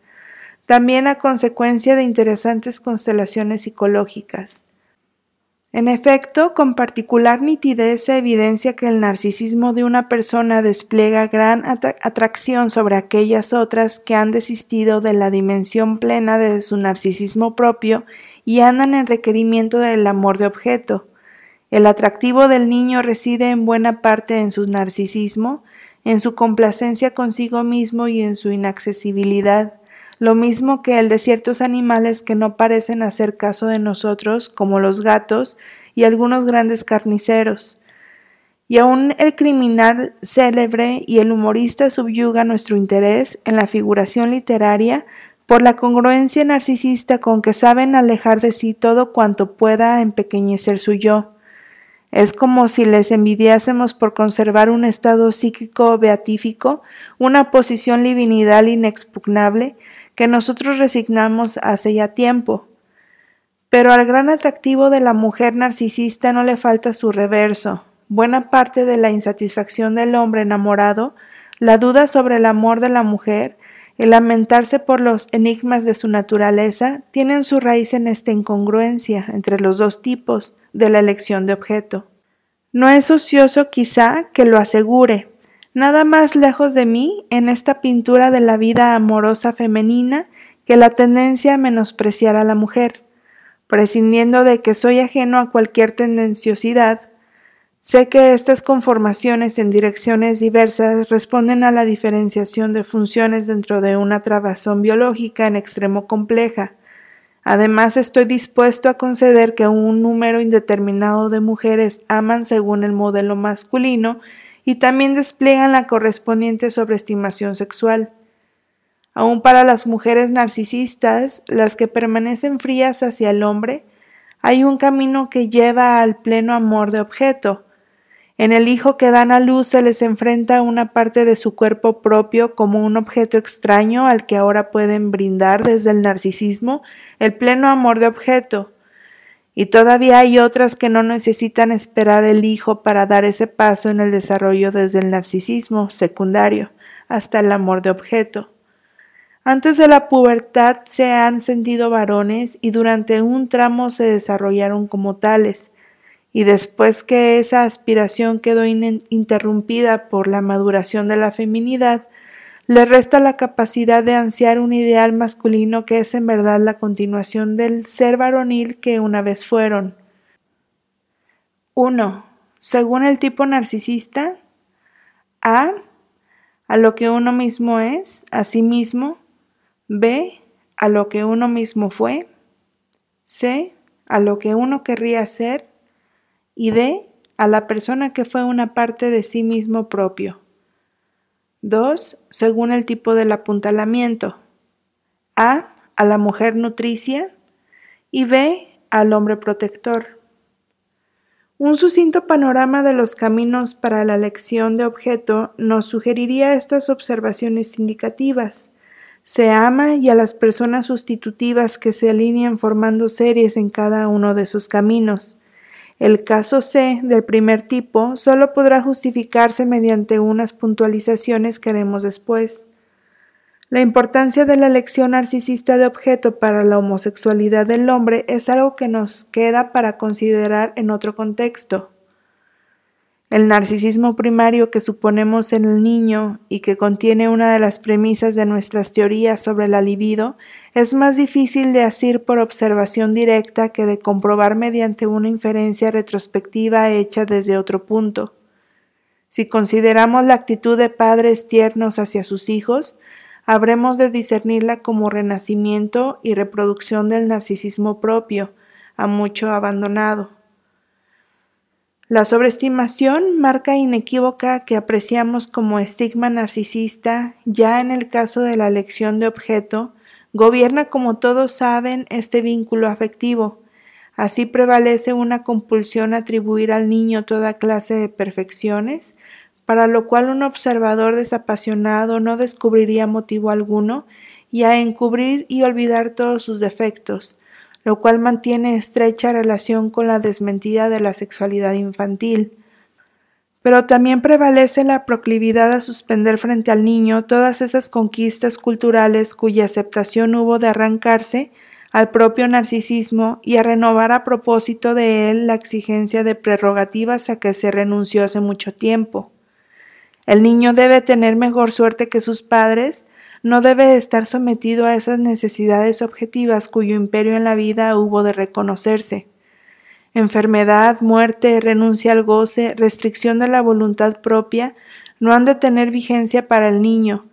también a consecuencia de interesantes constelaciones psicológicas. En efecto, con particular nitidez se evidencia que el narcisismo de una persona despliega gran atracción sobre aquellas otras que han desistido de la dimensión plena de su narcisismo propio y andan en requerimiento del amor de objeto, el atractivo del niño reside en buena parte en su narcisismo, en su complacencia consigo mismo y en su inaccesibilidad, lo mismo que el de ciertos animales que no parecen hacer caso de nosotros, como los gatos y algunos grandes carniceros. Y aun el criminal célebre y el humorista subyuga nuestro interés en la figuración literaria por la congruencia narcisista con que saben alejar de sí todo cuanto pueda empequeñecer su yo. Es como si les envidiásemos por conservar un estado psíquico beatífico, una posición divinidad inexpugnable que nosotros resignamos hace ya tiempo. Pero al gran atractivo de la mujer narcisista no le falta su reverso. Buena parte de la insatisfacción del hombre enamorado, la duda sobre el amor de la mujer, el lamentarse por los enigmas de su naturaleza, tienen su raíz en esta incongruencia entre los dos tipos, de la elección de objeto. No es ocioso quizá que lo asegure. Nada más lejos de mí en esta pintura de la vida amorosa femenina que la tendencia a menospreciar a la mujer. Prescindiendo de que soy ajeno a cualquier tendenciosidad, sé que estas conformaciones en direcciones diversas responden a la diferenciación de funciones dentro de una trabazón biológica en extremo compleja, Además, estoy dispuesto a conceder que un número indeterminado de mujeres aman según el modelo masculino y también despliegan la correspondiente sobreestimación sexual. Aun para las mujeres narcisistas, las que permanecen frías hacia el hombre, hay un camino que lleva al pleno amor de objeto, en el hijo que dan a luz se les enfrenta una parte de su cuerpo propio como un objeto extraño al que ahora pueden brindar desde el narcisismo el pleno amor de objeto. Y todavía hay otras que no necesitan esperar el hijo para dar ese paso en el desarrollo desde el narcisismo secundario hasta el amor de objeto. Antes de la pubertad se han sentido varones y durante un tramo se desarrollaron como tales, y después que esa aspiración quedó interrumpida por la maduración de la feminidad, le resta la capacidad de ansiar un ideal masculino que es en verdad la continuación del ser varonil que una vez fueron. 1. Según el tipo narcisista, A. A lo que uno mismo es, a sí mismo. B. A lo que uno mismo fue. C. A lo que uno querría ser. Y D. A la persona que fue una parte de sí mismo propio. 2. Según el tipo del apuntalamiento. A. A la mujer nutricia. Y B. Al hombre protector. Un sucinto panorama de los caminos para la elección de objeto nos sugeriría estas observaciones indicativas. Se ama y a las personas sustitutivas que se alinean formando series en cada uno de sus caminos. El caso C del primer tipo solo podrá justificarse mediante unas puntualizaciones que haremos después. La importancia de la elección narcisista de objeto para la homosexualidad del hombre es algo que nos queda para considerar en otro contexto. El narcisismo primario que suponemos en el niño y que contiene una de las premisas de nuestras teorías sobre la libido es más difícil de asir por observación directa que de comprobar mediante una inferencia retrospectiva hecha desde otro punto. Si consideramos la actitud de padres tiernos hacia sus hijos, habremos de discernirla como renacimiento y reproducción del narcisismo propio, a mucho abandonado. La sobreestimación, marca inequívoca que apreciamos como estigma narcisista, ya en el caso de la elección de objeto, gobierna como todos saben este vínculo afectivo. Así prevalece una compulsión a atribuir al niño toda clase de perfecciones, para lo cual un observador desapasionado no descubriría motivo alguno, y a encubrir y olvidar todos sus defectos, lo cual mantiene estrecha relación con la desmentida de la sexualidad infantil. Pero también prevalece la proclividad a suspender frente al niño todas esas conquistas culturales cuya aceptación hubo de arrancarse al propio narcisismo y a renovar a propósito de él la exigencia de prerrogativas a que se renunció hace mucho tiempo. El niño debe tener mejor suerte que sus padres, no debe estar sometido a esas necesidades objetivas cuyo imperio en la vida hubo de reconocerse. Enfermedad, muerte, renuncia al goce, restricción de la voluntad propia no han de tener vigencia para el niño.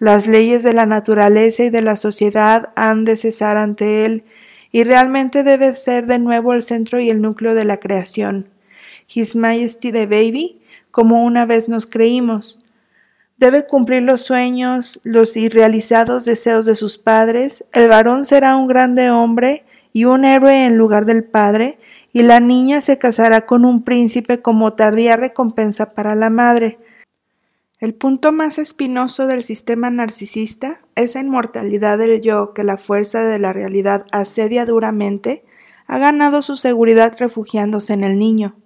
Las leyes de la naturaleza y de la sociedad han de cesar ante él, y realmente debe ser de nuevo el centro y el núcleo de la creación. His Majesty the Baby, como una vez nos creímos, debe cumplir los sueños, los irrealizados deseos de sus padres, el varón será un grande hombre y un héroe en lugar del padre, y la niña se casará con un príncipe como tardía recompensa para la madre. El punto más espinoso del sistema narcisista, esa inmortalidad del yo que la fuerza de la realidad asedia duramente, ha ganado su seguridad refugiándose en el niño.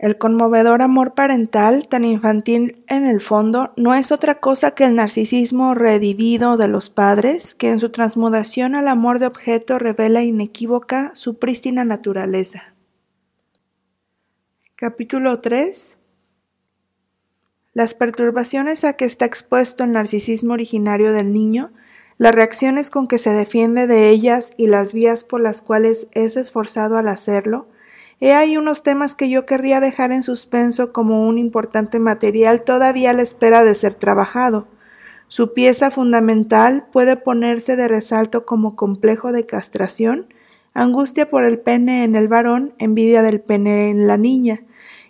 El conmovedor amor parental, tan infantil en el fondo, no es otra cosa que el narcisismo redivido de los padres, que en su transmudación al amor de objeto revela inequívoca su prístina naturaleza. Capítulo 3 Las perturbaciones a que está expuesto el narcisismo originario del niño, las reacciones con que se defiende de ellas y las vías por las cuales es esforzado al hacerlo, He ahí unos temas que yo querría dejar en suspenso como un importante material todavía a la espera de ser trabajado. Su pieza fundamental puede ponerse de resalto como complejo de castración, angustia por el pene en el varón, envidia del pene en la niña,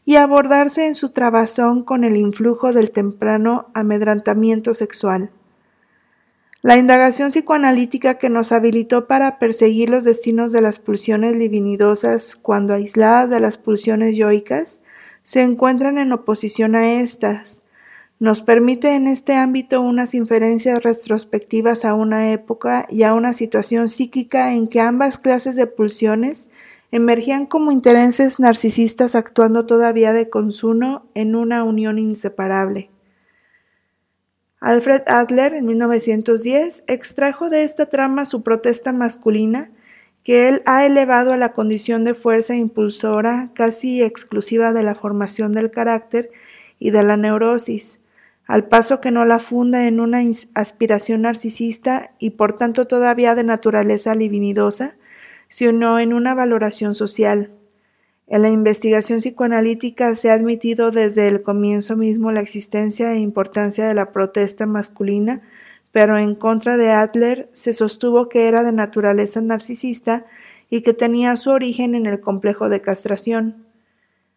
y abordarse en su trabazón con el influjo del temprano amedrantamiento sexual. La indagación psicoanalítica que nos habilitó para perseguir los destinos de las pulsiones divinidosas cuando aisladas de las pulsiones yoicas se encuentran en oposición a estas. Nos permite en este ámbito unas inferencias retrospectivas a una época y a una situación psíquica en que ambas clases de pulsiones emergían como intereses narcisistas actuando todavía de consuno en una unión inseparable. Alfred Adler, en 1910, extrajo de esta trama su protesta masculina, que él ha elevado a la condición de fuerza impulsora casi exclusiva de la formación del carácter y de la neurosis, al paso que no la funda en una aspiración narcisista y por tanto todavía de naturaleza libidinosa, sino en una valoración social. En la investigación psicoanalítica se ha admitido desde el comienzo mismo la existencia e importancia de la protesta masculina, pero en contra de Adler se sostuvo que era de naturaleza narcisista y que tenía su origen en el complejo de castración.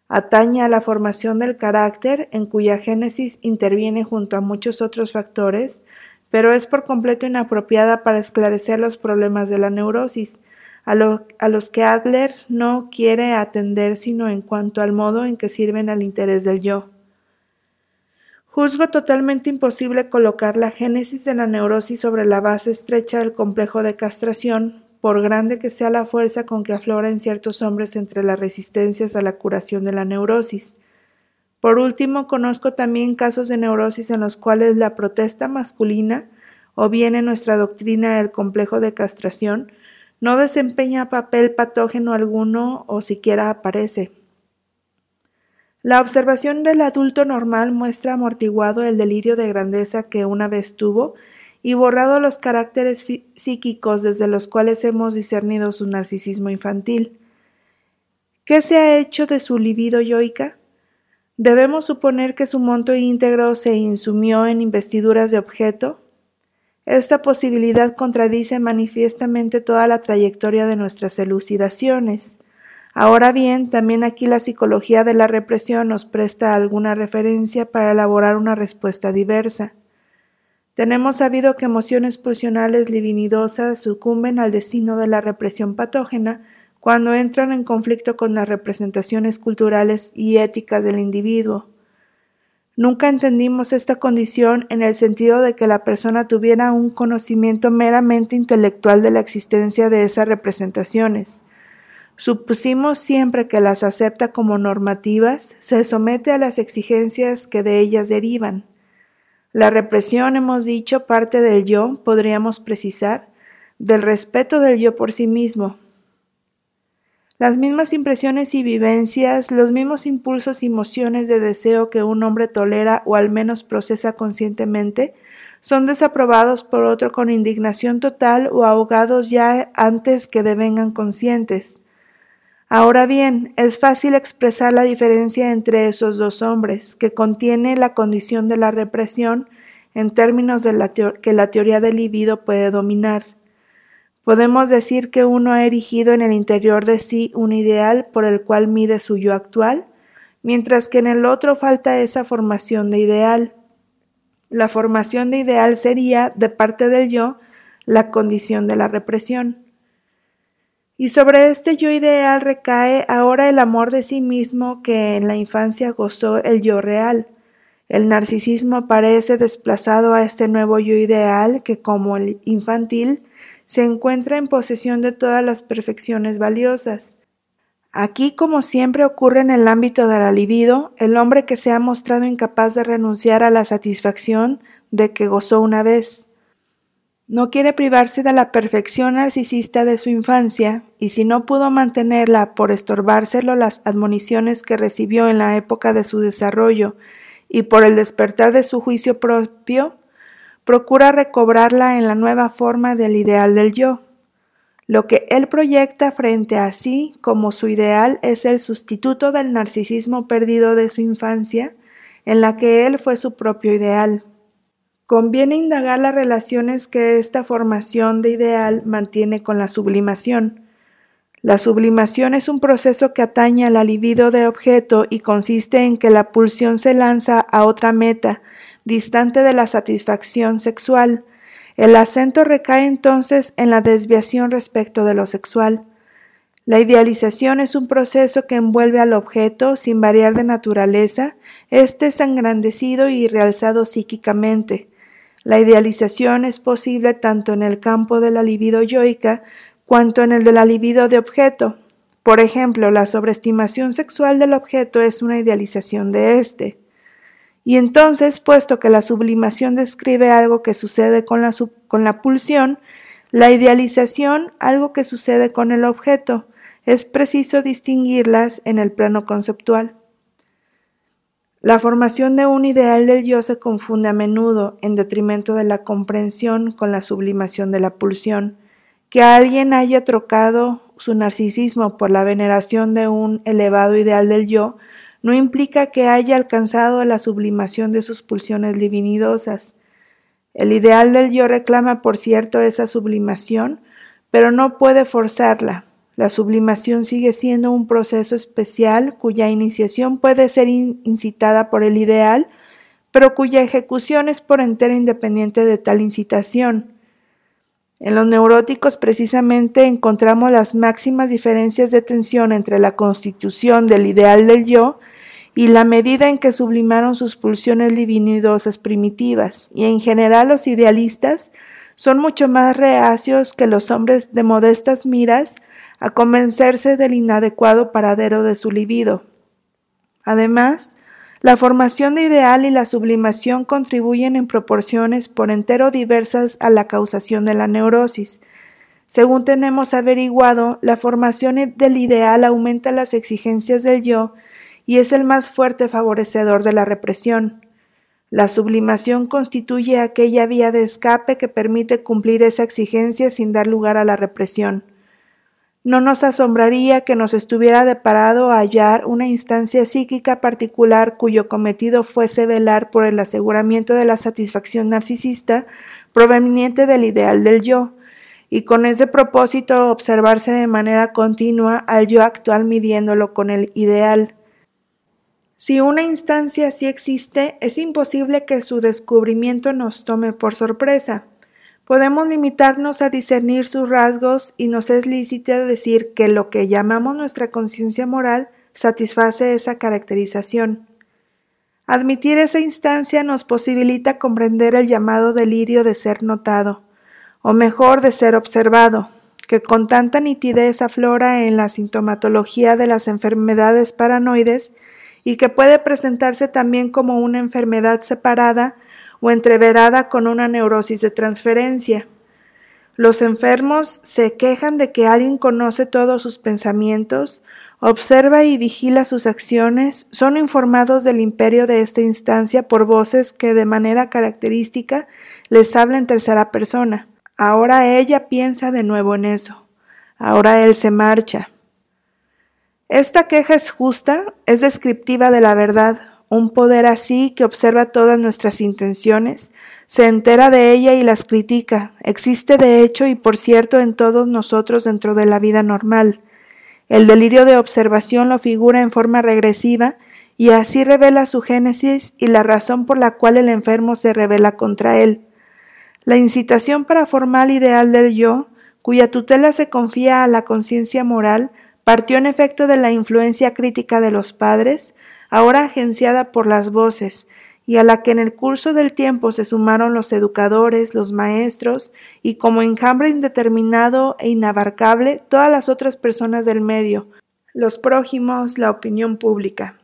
Atañe a la formación del carácter, en cuya génesis interviene junto a muchos otros factores, pero es por completo inapropiada para esclarecer los problemas de la neurosis, a, los que Adler no quiere atender sino en cuanto al modo en que sirven al interés del yo. Juzgo totalmente imposible colocar la génesis de la neurosis sobre la base estrecha del complejo de castración, por grande que sea la fuerza con que aflora en ciertos hombres entre las resistencias a la curación de la neurosis. Por último, conozco también casos de neurosis en los cuales la protesta masculina, o bien en nuestra doctrina del complejo de castración, no desempeña papel patógeno alguno o siquiera aparece. La observación del adulto normal muestra amortiguado el delirio de grandeza que una vez tuvo y borrado los caracteres psíquicos desde los cuales hemos discernido su narcisismo infantil. ¿Qué se ha hecho de su libido yoica? Debemos suponer que su monto íntegro se insumió en investiduras de objeto, esta posibilidad contradice manifiestamente toda la trayectoria de nuestras elucidaciones. Ahora bien, también aquí la psicología de la represión nos presta alguna referencia para elaborar una respuesta diversa. Tenemos sabido que emociones pulsionales livinidosas sucumben al destino de la represión patógena cuando entran en conflicto con las representaciones culturales y éticas del individuo. Nunca entendimos esta condición en el sentido de que la persona tuviera un conocimiento meramente intelectual de la existencia de esas representaciones. Supusimos siempre que las acepta como normativas, se somete a las exigencias que de ellas derivan. La represión, hemos dicho, parte del yo, podríamos precisar, del respeto del yo por sí mismo, las mismas impresiones y vivencias, los mismos impulsos y emociones de deseo que un hombre tolera o al menos procesa conscientemente, son desaprobados por otro con indignación total o ahogados ya antes que devengan conscientes. Ahora bien, es fácil expresar la diferencia entre esos dos hombres, que contiene la condición de la represión en términos de la que la teoría del libido puede dominar. Podemos decir que uno ha erigido en el interior de sí un ideal por el cual mide su yo actual, mientras que en el otro falta esa formación de ideal. La formación de ideal sería, de parte del yo, la condición de la represión. Y sobre este yo ideal recae ahora el amor de sí mismo que en la infancia gozó el yo real. El narcisismo parece desplazado a este nuevo yo ideal que, como el infantil, se encuentra en posesión de todas las perfecciones valiosas. Aquí, como siempre ocurre en el ámbito de la libido, el hombre que se ha mostrado incapaz de renunciar a la satisfacción de que gozó una vez. No quiere privarse de la perfección narcisista de su infancia, y si no pudo mantenerla por estorbárselo las admoniciones que recibió en la época de su desarrollo y por el despertar de su juicio propio, procura recobrarla en la nueva forma del ideal del yo. Lo que él proyecta frente a sí como su ideal es el sustituto del narcisismo perdido de su infancia, en la que él fue su propio ideal. Conviene indagar las relaciones que esta formación de ideal mantiene con la sublimación. La sublimación es un proceso que atañe al libido de objeto y consiste en que la pulsión se lanza a otra meta, distante de la satisfacción sexual. El acento recae entonces en la desviación respecto de lo sexual. La idealización es un proceso que envuelve al objeto sin variar de naturaleza, éste es engrandecido y realzado psíquicamente. La idealización es posible tanto en el campo de la libido yoica cuanto en el de la libido de objeto. Por ejemplo, la sobreestimación sexual del objeto es una idealización de éste. Y entonces, puesto que la sublimación describe algo que sucede con la, con la pulsión, La idealización, algo que sucede con el objeto, es preciso distinguirlas en el plano conceptual. La formación de un ideal del yo se confunde a menudo en detrimento de la comprensión con la sublimación de la pulsión. Que alguien haya trocado su narcisismo por la veneración de un elevado ideal del yo no implica que haya alcanzado la sublimación de sus pulsiones divinidosas. El ideal del yo reclama, por cierto, esa sublimación, pero no puede forzarla, la sublimación sigue siendo un proceso especial cuya iniciación puede ser incitada por el ideal, pero cuya ejecución es por entero independiente de tal incitación. En los neuróticos precisamente encontramos las máximas diferencias de tensión entre la constitución del ideal del yo y la medida en que sublimaron sus pulsiones divinidosas primitivas, y en general los idealistas son mucho más reacios que los hombres de modestas miras a convencerse del inadecuado paradero de su libido. Además, la formación de ideal y la sublimación contribuyen en proporciones por entero diversas a la causación de la neurosis. Según tenemos averiguado, la formación del ideal aumenta las exigencias del yo y es el más fuerte favorecedor de la represión. La sublimación constituye aquella vía de escape que permite cumplir esa exigencia sin dar lugar a la represión. No nos asombraría que nos estuviera deparado hallar una instancia psíquica particular cuyo cometido fuese velar por el aseguramiento de la satisfacción narcisista proveniente del ideal del yo, y con ese propósito observarse de manera continua al yo actual midiéndolo con el ideal. Si una instancia así existe, es imposible que su descubrimiento nos tome por sorpresa. Podemos limitarnos a discernir sus rasgos y nos es lícito decir que lo que llamamos nuestra conciencia moral satisface esa caracterización. Admitir esa instancia nos posibilita comprender el llamado delirio de ser notado, o mejor de ser observado, que con tanta nitidez aflora en la sintomatología de las enfermedades paranoides y que puede presentarse también como una enfermedad separada o entreverada con una neurosis de transferencia. Los enfermos se quejan de que alguien conoce todos sus pensamientos, observa y vigila sus acciones, son informados del imperio de esta instancia por voces que de manera característica les habla en tercera persona. Ahora ella piensa de nuevo en eso. Ahora él se marcha. Esta queja es justa, es descriptiva de la verdad, un poder así que observa todas nuestras intenciones, se entera de ella y las critica, existe de hecho y por cierto en todos nosotros dentro de la vida normal. El delirio de observación lo figura en forma regresiva y así revela su génesis y la razón por la cual el enfermo se revela contra él. La incitación para formar ideal del yo, cuya tutela se confía a la conciencia moral, partió en efecto de la influencia crítica de los padres, ahora agenciada por las voces, y a la que en el curso del tiempo se sumaron los educadores, los maestros, y como enjambre indeterminado e inabarcable todas las otras personas del medio, los prójimos, la opinión pública.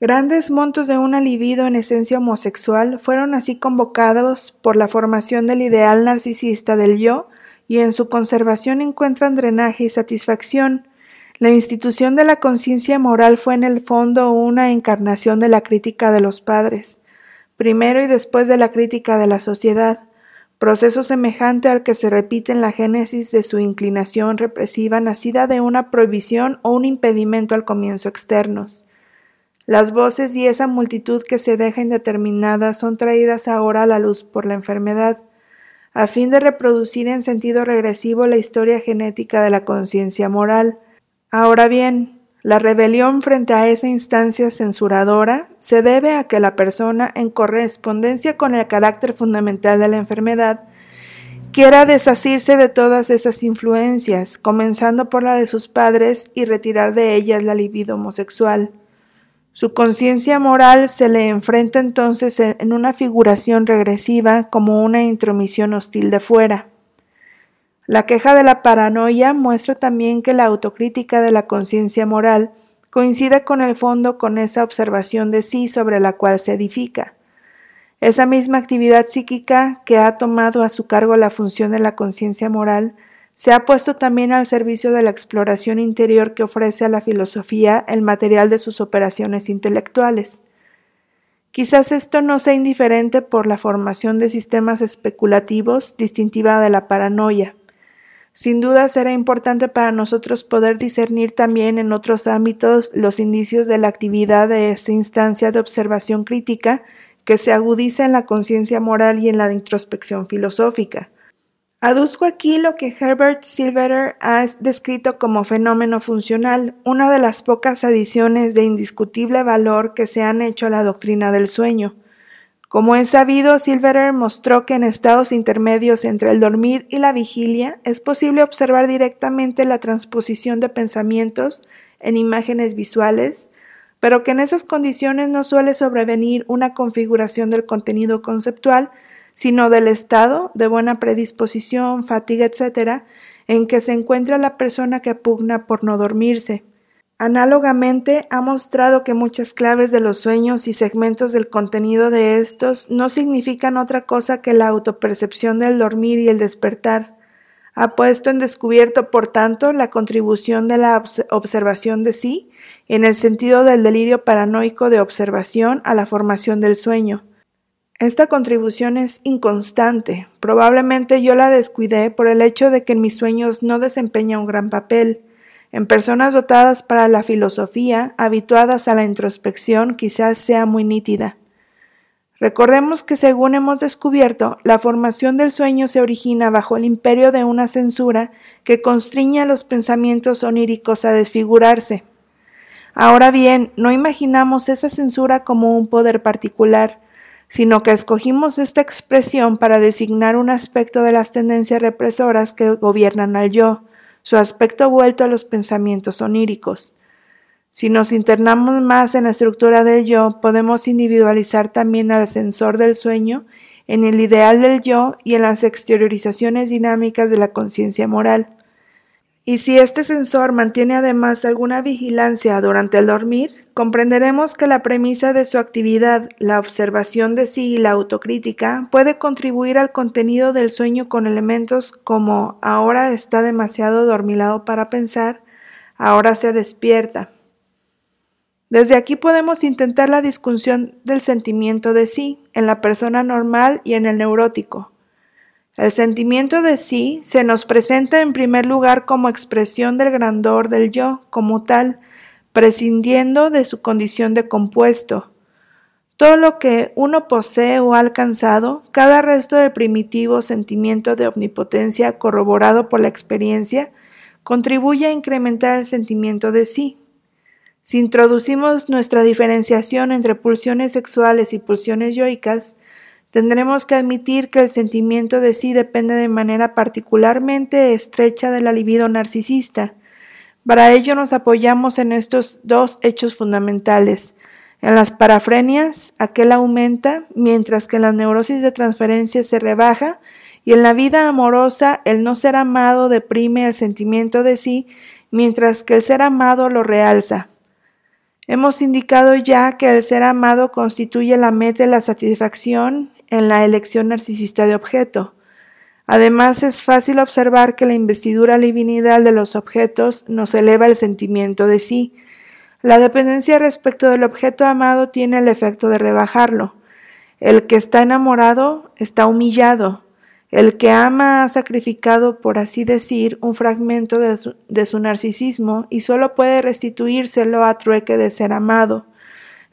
Grandes montos de una libido en esencia homosexual fueron así convocados por la formación del ideal narcisista del yo, y en su conservación encuentran drenaje y satisfacción, la institución de la conciencia moral fue en el fondo una encarnación de la crítica de los padres, primero y después de la crítica de la sociedad, proceso semejante al que se repite en la génesis de su inclinación represiva nacida de una prohibición o un impedimento al comienzo externos. Las voces y esa multitud que se deja indeterminada son traídas ahora a la luz por la enfermedad, a fin de reproducir en sentido regresivo la historia genética de la conciencia moral, Ahora bien, la rebelión frente a esa instancia censuradora se debe a que la persona, en correspondencia con el carácter fundamental de la enfermedad, quiera desasirse de todas esas influencias, comenzando por la de sus padres y retirar de ellas la libido homosexual. Su conciencia moral se le enfrenta entonces en una figuración regresiva como una intromisión hostil de fuera. La queja de la paranoia muestra también que la autocrítica de la conciencia moral coincide con el fondo con esa observación de sí sobre la cual se edifica. Esa misma actividad psíquica que ha tomado a su cargo la función de la conciencia moral se ha puesto también al servicio de la exploración interior que ofrece a la filosofía el material de sus operaciones intelectuales. Quizás esto no sea indiferente por la formación de sistemas especulativos distintiva de la paranoia. Sin duda será importante para nosotros poder discernir también en otros ámbitos los indicios de la actividad de esta instancia de observación crítica que se agudiza en la conciencia moral y en la introspección filosófica. Aduzco aquí lo que Herbert Silverer ha descrito como fenómeno funcional, una de las pocas adiciones de indiscutible valor que se han hecho a la doctrina del sueño. Como es sabido, Silverer mostró que en estados intermedios entre el dormir y la vigilia es posible observar directamente la transposición de pensamientos en imágenes visuales, pero que en esas condiciones no suele sobrevenir una configuración del contenido conceptual, sino del estado de buena predisposición, fatiga, etc., en que se encuentra la persona que pugna por no dormirse. Análogamente, ha mostrado que muchas claves de los sueños y segmentos del contenido de estos no significan otra cosa que la autopercepción del dormir y el despertar. Ha puesto en descubierto, por tanto, la contribución de la observación de sí, en el sentido del delirio paranoico de observación a la formación del sueño. Esta contribución es inconstante. Probablemente yo la descuidé por el hecho de que en mis sueños no desempeña un gran papel. En personas dotadas para la filosofía, habituadas a la introspección, quizás sea muy nítida. Recordemos que según hemos descubierto, la formación del sueño se origina bajo el imperio de una censura que constriña los pensamientos oníricos a desfigurarse. Ahora bien, no imaginamos esa censura como un poder particular, sino que escogimos esta expresión para designar un aspecto de las tendencias represoras que gobiernan al yo, su aspecto vuelto a los pensamientos oníricos. Si nos internamos más en la estructura del yo, podemos individualizar también al ascensor del sueño en el ideal del yo y en las exteriorizaciones dinámicas de la conciencia moral. Y si este sensor mantiene además alguna vigilancia durante el dormir, comprenderemos que la premisa de su actividad, la observación de sí y la autocrítica, puede contribuir al contenido del sueño con elementos como ahora está demasiado dormilado para pensar, ahora se despierta. Desde aquí podemos intentar la discusión del sentimiento de sí en la persona normal y en el neurótico. El sentimiento de sí se nos presenta en primer lugar como expresión del grandor del yo como tal, prescindiendo de su condición de compuesto. Todo lo que uno posee o ha alcanzado, cada resto del primitivo sentimiento de omnipotencia corroborado por la experiencia, contribuye a incrementar el sentimiento de sí. Si introducimos nuestra diferenciación entre pulsiones sexuales y pulsiones yoicas, Tendremos que admitir que el sentimiento de sí depende de manera particularmente estrecha de la libido narcisista. Para ello nos apoyamos en estos dos hechos fundamentales. En las parafrenias, aquel aumenta, mientras que en la neurosis de transferencia se rebaja, y en la vida amorosa, el no ser amado deprime el sentimiento de sí, mientras que el ser amado lo realza. Hemos indicado ya que el ser amado constituye la meta de la satisfacción en la elección narcisista de objeto. Además, es fácil observar que la investidura divinidad de los objetos nos eleva el sentimiento de sí. La dependencia respecto del objeto amado tiene el efecto de rebajarlo. El que está enamorado está humillado. El que ama ha sacrificado, por así decir, un fragmento de su, de su narcisismo y solo puede restituírselo a trueque de ser amado.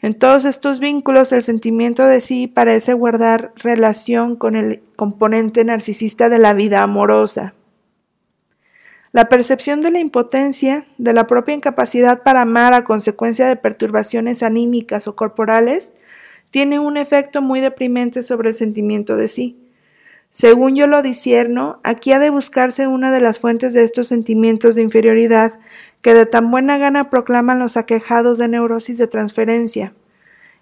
En todos estos vínculos el sentimiento de sí parece guardar relación con el componente narcisista de la vida amorosa. La percepción de la impotencia, de la propia incapacidad para amar a consecuencia de perturbaciones anímicas o corporales, tiene un efecto muy deprimente sobre el sentimiento de sí. Según yo lo discierno, aquí ha de buscarse una de las fuentes de estos sentimientos de inferioridad que de tan buena gana proclaman los aquejados de neurosis de transferencia.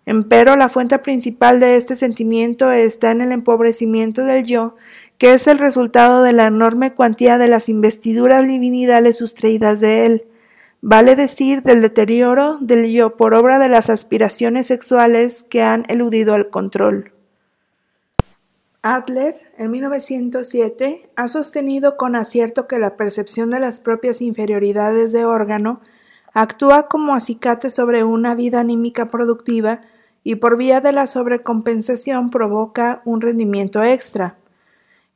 Empero la fuente principal de este sentimiento está en el empobrecimiento del yo, que es el resultado de la enorme cuantía de las investiduras divinidades sustraídas de él, vale decir del deterioro del yo por obra de las aspiraciones sexuales que han eludido el control. Adler, en 1907, ha sostenido con acierto que la percepción de las propias inferioridades de órgano actúa como acicate sobre una vida anímica productiva y por vía de la sobrecompensación provoca un rendimiento extra.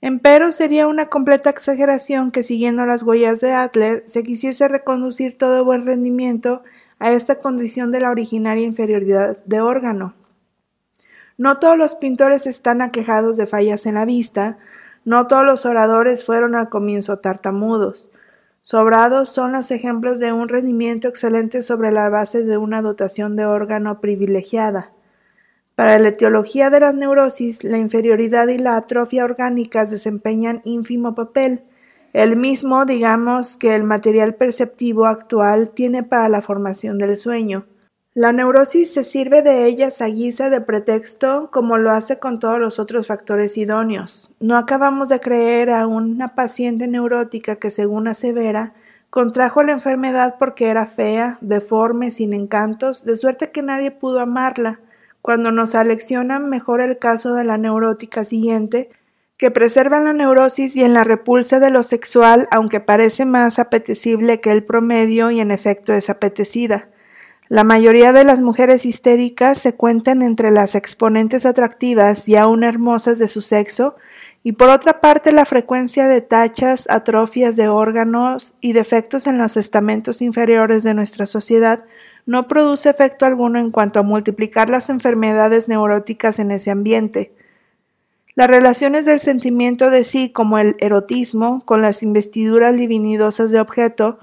Empero sería una completa exageración que siguiendo las huellas de Adler se quisiese reconducir todo buen rendimiento a esta condición de la originaria inferioridad de órgano. No todos los pintores están aquejados de fallas en la vista, no todos los oradores fueron al comienzo tartamudos. Sobrados son los ejemplos de un rendimiento excelente sobre la base de una dotación de órgano privilegiada. Para la etiología de las neurosis, la inferioridad y la atrofia orgánicas desempeñan ínfimo papel, el mismo, digamos, que el material perceptivo actual tiene para la formación del sueño. La neurosis se sirve de ellas a guisa de pretexto como lo hace con todos los otros factores idóneos. No acabamos de creer a una paciente neurótica que, según asevera, contrajo la enfermedad porque era fea, deforme, sin encantos, de suerte que nadie pudo amarla. Cuando nos aleccionan mejor el caso de la neurótica siguiente, que preserva la neurosis y en la repulsa de lo sexual, aunque parece más apetecible que el promedio y en efecto es apetecida. La mayoría de las mujeres histéricas se cuentan entre las exponentes atractivas y aún hermosas de su sexo, y por otra parte la frecuencia de tachas, atrofias de órganos y defectos en los estamentos inferiores de nuestra sociedad no produce efecto alguno en cuanto a multiplicar las enfermedades neuróticas en ese ambiente. Las relaciones del sentimiento de sí, como el erotismo, con las investiduras divinidosas de objeto,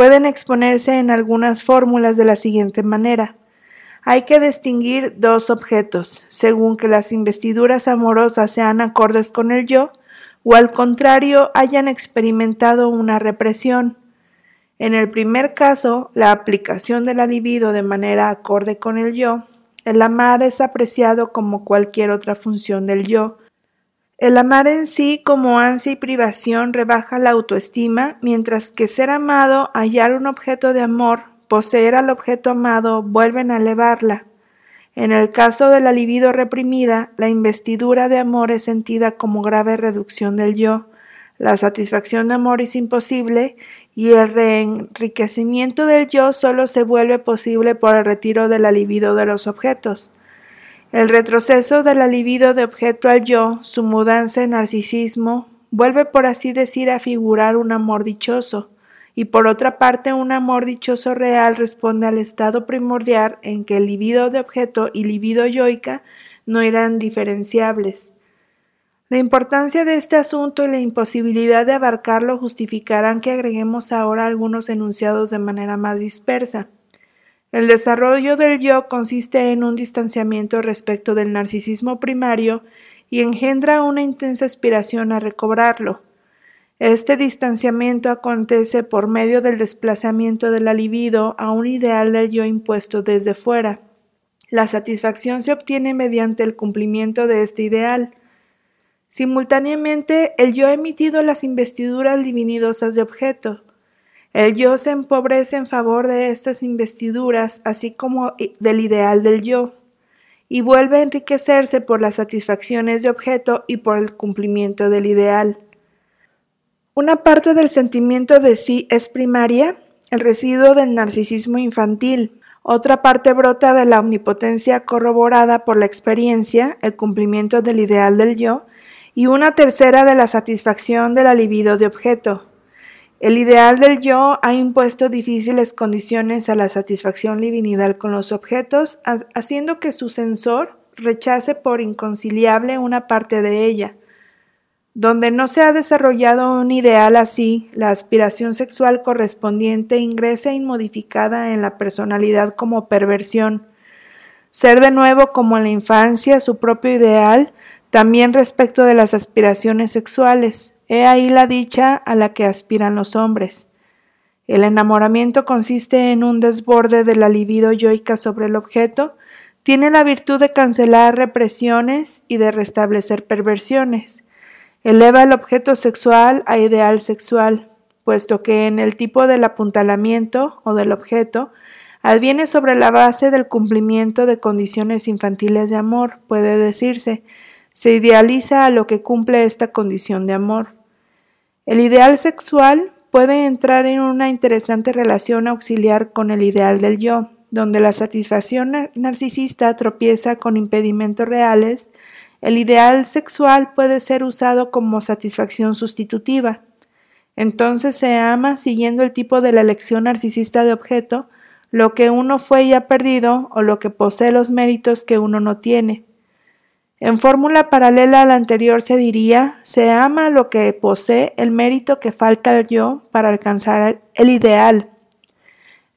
pueden exponerse en algunas fórmulas de la siguiente manera. Hay que distinguir dos objetos, según que las investiduras amorosas sean acordes con el yo, o al contrario hayan experimentado una represión, en el primer caso, la aplicación de la libido de manera acorde con el yo, el amar es apreciado como cualquier otra función del yo. El amar en sí como ansia y privación rebaja la autoestima, mientras que ser amado, hallar un objeto de amor, poseer al objeto amado, vuelven a elevarla. En el caso de la libido reprimida, la investidura de amor es sentida como grave reducción del yo. La satisfacción de amor es imposible y el reenriquecimiento del yo solo se vuelve posible por el retiro de la libido de los objetos. El retroceso de la libido de objeto al yo, su mudanza en narcisismo, vuelve por así decir a figurar un amor dichoso, y por otra parte un amor dichoso real responde al estado primordial en que el libido de objeto y libido yoica no eran diferenciables. La importancia de este asunto y la imposibilidad de abarcarlo justificarán que agreguemos ahora algunos enunciados de manera más dispersa. El desarrollo del yo consiste en un distanciamiento respecto del narcisismo primario y engendra una intensa aspiración a recobrarlo. Este distanciamiento acontece por medio del desplazamiento de la libido a un ideal del yo impuesto desde fuera. La satisfacción se obtiene mediante el cumplimiento de este ideal. Simultáneamente, el yo ha emitido las investiduras divinidosas de objeto. El yo se empobrece en favor de estas investiduras, así como del ideal del yo, y vuelve a enriquecerse por las satisfacciones de objeto y por el cumplimiento del ideal. Una parte del sentimiento de sí es primaria, el residuo del narcisismo infantil. Otra parte brota de la omnipotencia corroborada por la experiencia, el cumplimiento del ideal del yo, y una tercera de la satisfacción de la libido de objeto. El ideal del yo ha impuesto difíciles condiciones a la satisfacción libidinal con los objetos, haciendo que su sensor rechace por inconciliable una parte de ella. Donde no se ha desarrollado un ideal así, la aspiración sexual correspondiente ingresa inmodificada en la personalidad como perversión. Ser de nuevo como en la infancia su propio ideal también respecto de las aspiraciones sexuales, he ahí la dicha a la que aspiran los hombres. El enamoramiento consiste en un desborde de la libido yoica sobre el objeto, tiene la virtud de cancelar represiones y de restablecer perversiones. Eleva el objeto sexual a ideal sexual, puesto que en el tipo del apuntalamiento o del objeto adviene sobre la base del cumplimiento de condiciones infantiles de amor, puede decirse, se idealiza a lo que cumple esta condición de amor. El ideal sexual puede entrar en una interesante relación auxiliar con el ideal del yo, donde la satisfacción narcisista tropieza con impedimentos reales, el ideal sexual puede ser usado como satisfacción sustitutiva. Entonces se ama siguiendo el tipo de la elección narcisista de objeto, lo que uno fue y ha perdido o lo que posee los méritos que uno no tiene. En fórmula paralela a la anterior se diría, se ama lo que posee el mérito que falta al yo para alcanzar el ideal.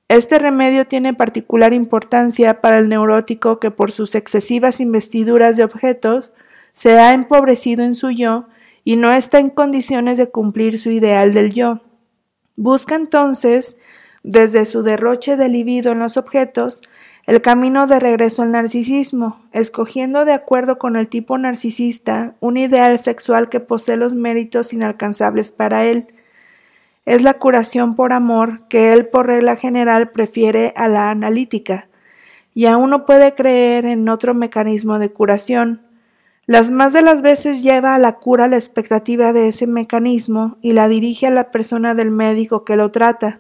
Este remedio tiene particular importancia para el neurótico que por sus excesivas investiduras de objetos se ha empobrecido en su yo y no está en condiciones de cumplir su ideal del yo. Busca entonces, desde su derroche de libido en los objetos, el camino de regreso al narcisismo, escogiendo de acuerdo con el tipo narcisista un ideal sexual que posee los méritos inalcanzables para él. Es la curación por amor que él por regla general prefiere a la analítica, y aún no puede creer en otro mecanismo de curación. Las más de las veces lleva a la cura la expectativa de ese mecanismo y la dirige a la persona del médico que lo trata.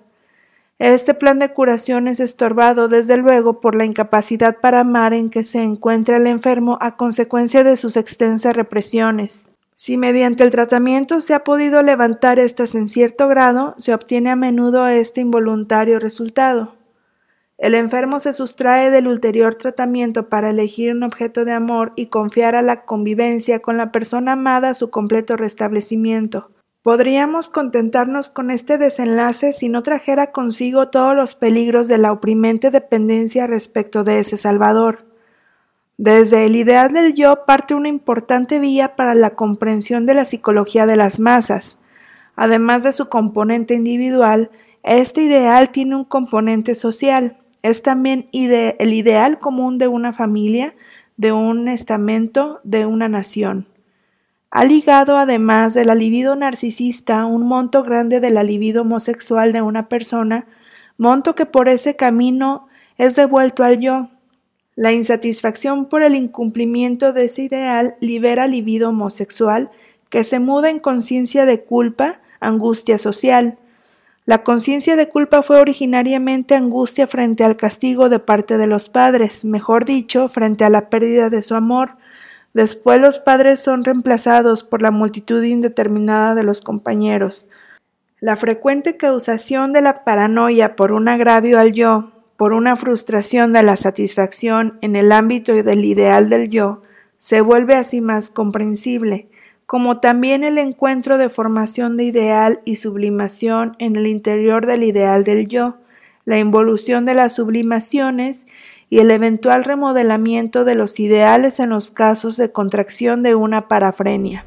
Este plan de curación es estorbado desde luego por la incapacidad para amar en que se encuentra el enfermo a consecuencia de sus extensas represiones. Si mediante el tratamiento se ha podido levantar estas en cierto grado, se obtiene a menudo este involuntario resultado. El enfermo se sustrae del ulterior tratamiento para elegir un objeto de amor y confiar a la convivencia con la persona amada su completo restablecimiento. Podríamos contentarnos con este desenlace si no trajera consigo todos los peligros de la oprimente dependencia respecto de ese Salvador. Desde el ideal del yo parte una importante vía para la comprensión de la psicología de las masas. Además de su componente individual, este ideal tiene un componente social. Es también el ideal común de una familia, de un estamento, de una nación. Ha ligado, además de la libido narcisista, un monto grande de la libido homosexual de una persona, monto que por ese camino es devuelto al yo. La insatisfacción por el incumplimiento de ese ideal libera libido homosexual que se muda en conciencia de culpa, angustia social. La conciencia de culpa fue originariamente angustia frente al castigo de parte de los padres, mejor dicho, frente a la pérdida de su amor, Después los padres son reemplazados por la multitud indeterminada de los compañeros. La frecuente causación de la paranoia por un agravio al yo, por una frustración de la satisfacción en el ámbito del ideal del yo, se vuelve así más comprensible, como también el encuentro de formación de ideal y sublimación en el interior del ideal del yo, la involución de las sublimaciones y el eventual remodelamiento de los ideales en los casos de contracción de una parafrenia.